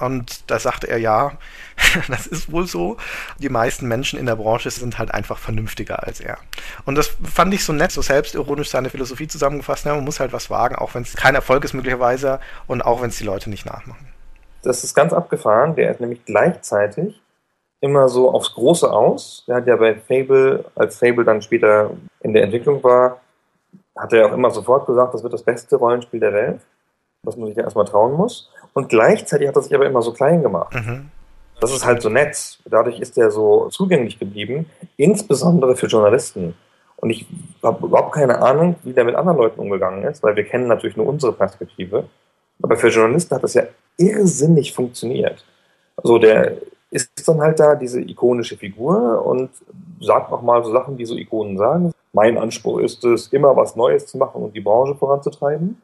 [SPEAKER 4] Und da sagte er, ja, das ist wohl so. Die meisten Menschen in der Branche sind halt einfach vernünftiger als er. Und das fand ich so nett, so selbstironisch seine Philosophie zusammengefasst. Ja, man muss halt was wagen, auch wenn es kein Erfolg ist möglicherweise und auch wenn es die Leute nicht nachmachen.
[SPEAKER 3] Das ist ganz abgefahren. Der ist nämlich gleichzeitig immer so aufs Große aus. Der hat ja bei Fable, als Fable dann später in der Entwicklung war, hat er auch immer sofort gesagt, das wird das beste Rollenspiel der Welt, was man sich ja erstmal trauen muss. Und gleichzeitig hat er sich aber immer so klein gemacht.
[SPEAKER 4] Mhm.
[SPEAKER 3] Das ist halt so nett. Dadurch ist er so zugänglich geblieben, insbesondere für Journalisten. Und ich habe überhaupt keine Ahnung, wie der mit anderen Leuten umgegangen ist, weil wir kennen natürlich nur unsere Perspektive. Aber für Journalisten hat das ja irrsinnig funktioniert. Also der ist dann halt da diese ikonische Figur und sagt auch mal so Sachen, die so Ikonen sagen. Mein Anspruch ist es, immer was Neues zu machen und die Branche voranzutreiben.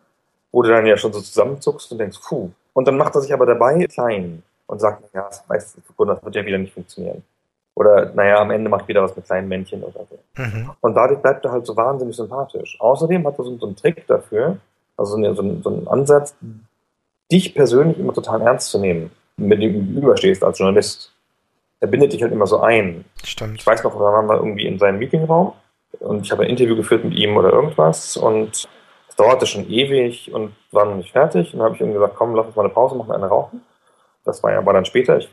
[SPEAKER 3] Wo du dann ja schon so zusammenzuckst und denkst, puh. Und dann macht er sich aber dabei klein und sagt, ja, das, weißt du, das wird ja wieder nicht funktionieren. Oder, naja, am Ende macht wieder was mit kleinen Männchen oder so.
[SPEAKER 4] Mhm.
[SPEAKER 3] Und dadurch bleibt er halt so wahnsinnig sympathisch. Außerdem hat er so, so einen Trick dafür, also so, einen, so einen Ansatz, dich persönlich immer total ernst zu nehmen, mit dem du gegenüberstehst als Journalist. Er bindet dich halt immer so ein.
[SPEAKER 4] Stimmt.
[SPEAKER 3] Ich weiß noch, da waren wir irgendwie in seinem Meetingraum und ich habe ein Interview geführt mit ihm oder irgendwas und es dauerte schon ewig und war noch nicht fertig. Und dann habe ich ihm gesagt, komm, lass uns mal eine Pause machen, eine rauchen. Das war ja war dann später. Ich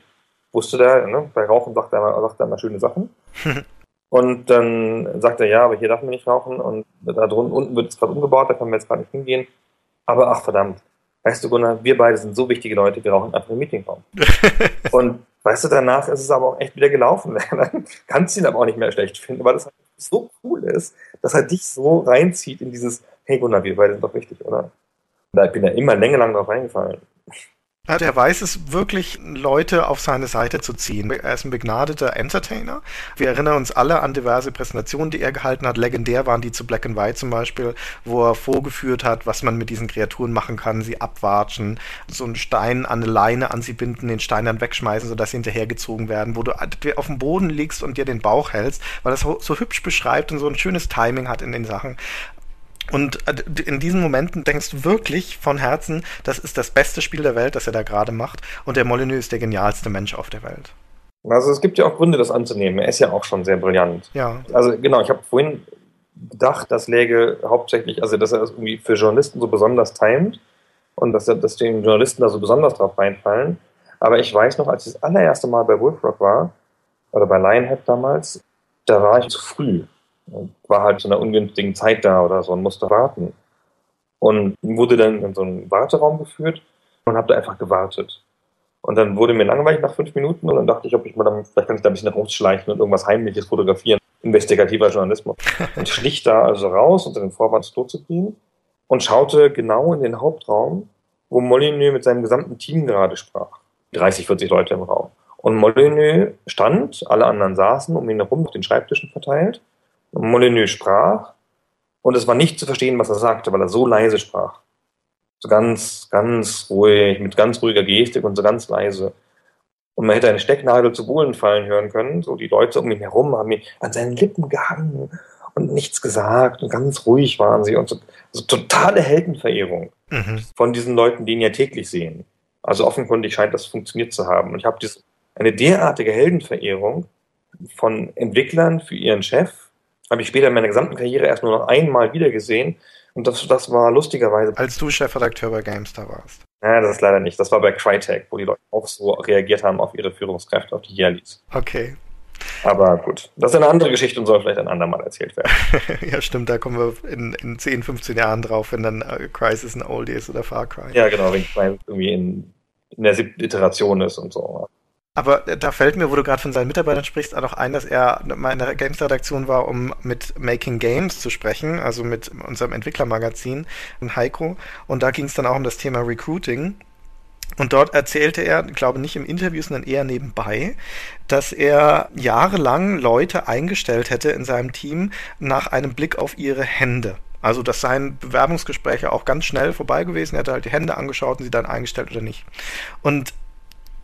[SPEAKER 3] wusste da, ne, bei Rauchen sagt er, immer, sagt er immer schöne Sachen. und dann sagt er, ja, aber hier darf man nicht rauchen und da drunten unten wird es gerade umgebaut, da können wir jetzt gerade nicht hingehen. Aber ach verdammt, weißt du, Gunnar, wir beide sind so wichtige Leute, wir rauchen einfach im Meetingraum. und weißt du, danach ist es aber auch echt wieder gelaufen. Dann kannst du ihn aber auch nicht mehr schlecht finden, weil das halt so cool ist, dass er dich so reinzieht in dieses, hey Gunnar, wir beide sind doch wichtig, oder? Da bin ich ja immer längelang drauf reingefallen.
[SPEAKER 4] Ja, der weiß es wirklich, Leute auf seine Seite zu ziehen. Er ist ein begnadeter Entertainer. Wir erinnern uns alle an diverse Präsentationen, die er gehalten hat. Legendär waren die zu Black and White zum Beispiel, wo er vorgeführt hat, was man mit diesen Kreaturen machen kann, sie abwatschen, so einen Stein an eine Leine an sie binden, den Stein dann wegschmeißen, sodass sie hinterhergezogen werden, wo du auf dem Boden liegst und dir den Bauch hältst, weil das so hübsch beschreibt und so ein schönes Timing hat in den Sachen. Und in diesen Momenten denkst du wirklich von Herzen, das ist das beste Spiel der Welt, das er da gerade macht. Und der Molyneux ist der genialste Mensch auf der Welt.
[SPEAKER 3] Also es gibt ja auch Gründe, das anzunehmen. Er ist ja auch schon sehr brillant.
[SPEAKER 4] Ja.
[SPEAKER 3] Also genau, ich habe vorhin gedacht, das läge hauptsächlich, also dass er das irgendwie für Journalisten so besonders timet und dass, er, dass den Journalisten da so besonders drauf reinfallen. Aber ich weiß noch, als ich das allererste Mal bei Wolfrock war, oder bei Lionhead damals, da war ich zu früh. War halt zu einer ungünstigen Zeit da oder so und musste warten. Und wurde dann in so einen Warteraum geführt und habe da einfach gewartet. Und dann wurde mir langweilig nach fünf Minuten und dann dachte ich, ob ich mal dann, vielleicht kann ich da ein bisschen rausschleichen und irgendwas Heimliches fotografieren. Investigativer Journalismus. Und schlich da also raus, unter den Vorwand Klo zu gehen und schaute genau in den Hauptraum, wo Molyneux mit seinem gesamten Team gerade sprach. 30, 40 Leute im Raum. Und Molyneux stand, alle anderen saßen um ihn herum auf den Schreibtischen verteilt. Molyneux sprach und es war nicht zu verstehen, was er sagte, weil er so leise sprach. So ganz, ganz ruhig, mit ganz ruhiger Gestik und so ganz leise. Und man hätte eine Stecknadel zu Bohlen fallen hören können. So die Leute um ihn herum haben ihn an seinen Lippen gehangen und nichts gesagt und ganz ruhig waren sie und so, so totale Heldenverehrung
[SPEAKER 4] Mhm.
[SPEAKER 3] von diesen Leuten, die ihn ja täglich sehen. Also offenkundig scheint das funktioniert zu haben. Und ich habe eine derartige Heldenverehrung von Entwicklern für ihren Chef, habe ich später in meiner gesamten Karriere erst nur noch einmal wieder gesehen. Und das, das war lustigerweise,
[SPEAKER 4] Als du Chefredakteur bei GameStar warst.
[SPEAKER 3] ja, das ist leider nicht, das war bei Crytek, wo die Leute auch so reagiert haben auf ihre Führungskräfte, auf die Yearlies.
[SPEAKER 4] Okay.
[SPEAKER 3] Aber gut, das ist eine andere Geschichte und soll vielleicht ein andermal erzählt werden.
[SPEAKER 4] ja, stimmt, da kommen wir in, in 10, 15 Jahren drauf, wenn dann äh, Crisis ein Oldie ist oder Far Cry.
[SPEAKER 3] Ja, genau, wenn es irgendwie in, in der siebten Iteration ist und so.
[SPEAKER 4] Aber da fällt mir, wo du gerade von seinen Mitarbeitern sprichst, auch ein, dass er mal in der Games-Redaktion war, um mit Making Games zu sprechen, also mit unserem Entwicklermagazin in Heiko. Und da ging es dann auch um das Thema Recruiting. Und dort erzählte er, glaube nicht im Interview, sondern eher nebenbei, dass er jahrelang Leute eingestellt hätte in seinem Team nach einem Blick auf ihre Hände. Also, dass seien Bewerbungsgespräche auch ganz schnell vorbei gewesen. Er hatte halt die Hände angeschaut und sie dann eingestellt oder nicht. Und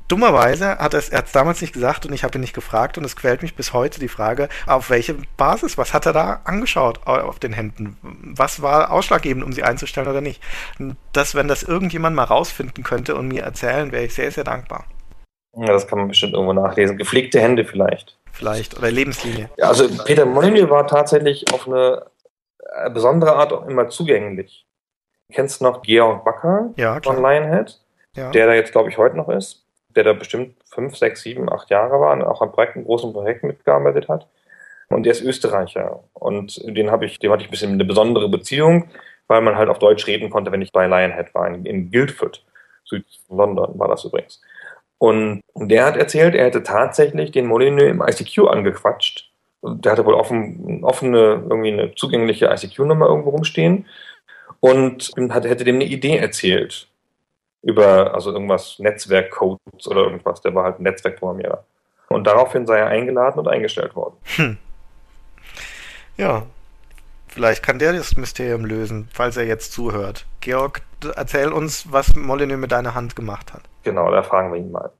[SPEAKER 4] dummerweise hat er es, damals nicht gesagt und ich habe ihn nicht gefragt und es quält mich bis heute die Frage, auf welche Basis, was hat er da angeschaut au- auf den Händen? Was war ausschlaggebend, um sie einzustellen oder nicht? Und Das, wenn das irgendjemand mal rausfinden könnte und mir erzählen, wäre ich sehr, sehr dankbar.
[SPEAKER 3] Ja, das kann man bestimmt irgendwo nachlesen. Gepflegte Hände vielleicht.
[SPEAKER 4] Vielleicht. Oder Lebenslinie.
[SPEAKER 3] Ja, also Peter Molyneux war tatsächlich auf eine äh, besondere Art auch immer zugänglich. Kennst du noch Georg Backer
[SPEAKER 4] Ja,
[SPEAKER 3] von. Lionhead,
[SPEAKER 4] Ja.
[SPEAKER 3] der da jetzt, glaube ich, heute noch ist, der da bestimmt fünf, sechs, sieben, acht Jahre war und auch an Projekten, großen Projekten mitgearbeitet hat. Und der ist Österreicher. Und den habe ich, dem hatte ich ein bisschen eine besondere Beziehung, weil man halt auf Deutsch reden konnte, wenn ich bei Lionhead war, in, in Guildford, Süd-London war das übrigens. Und der hat erzählt, er hätte tatsächlich den Molyneux im ICQ angequatscht. Der hatte wohl offen, offene, irgendwie eine zugängliche ICQ-Nummer irgendwo rumstehen und hat, hätte dem eine Idee erzählt über, also irgendwas, Netzwerkcodes oder irgendwas. Der war halt ein Netzwerkprogrammierer. Und daraufhin sei er eingeladen und eingestellt worden.
[SPEAKER 4] Ja. Vielleicht kann der das Mysterium lösen, falls er jetzt zuhört. Georg, erzähl uns, was Molyneux mit deiner Hand gemacht hat.
[SPEAKER 3] Genau, da fragen wir ihn mal.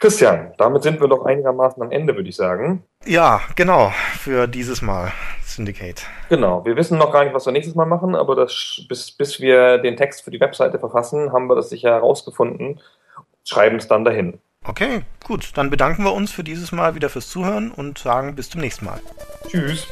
[SPEAKER 3] Christian, damit sind wir doch einigermaßen am Ende, würde ich sagen.
[SPEAKER 4] Ja, genau, für dieses Mal Syndicate.
[SPEAKER 3] Genau, wir wissen noch gar nicht, was wir nächstes Mal machen, aber das, bis, bis wir den Text für die Webseite verfassen, haben wir das sicher herausgefunden. Schreiben es dann dahin.
[SPEAKER 4] Okay, gut, dann bedanken wir uns für dieses Mal wieder fürs Zuhören und sagen bis zum nächsten Mal.
[SPEAKER 3] Tschüss.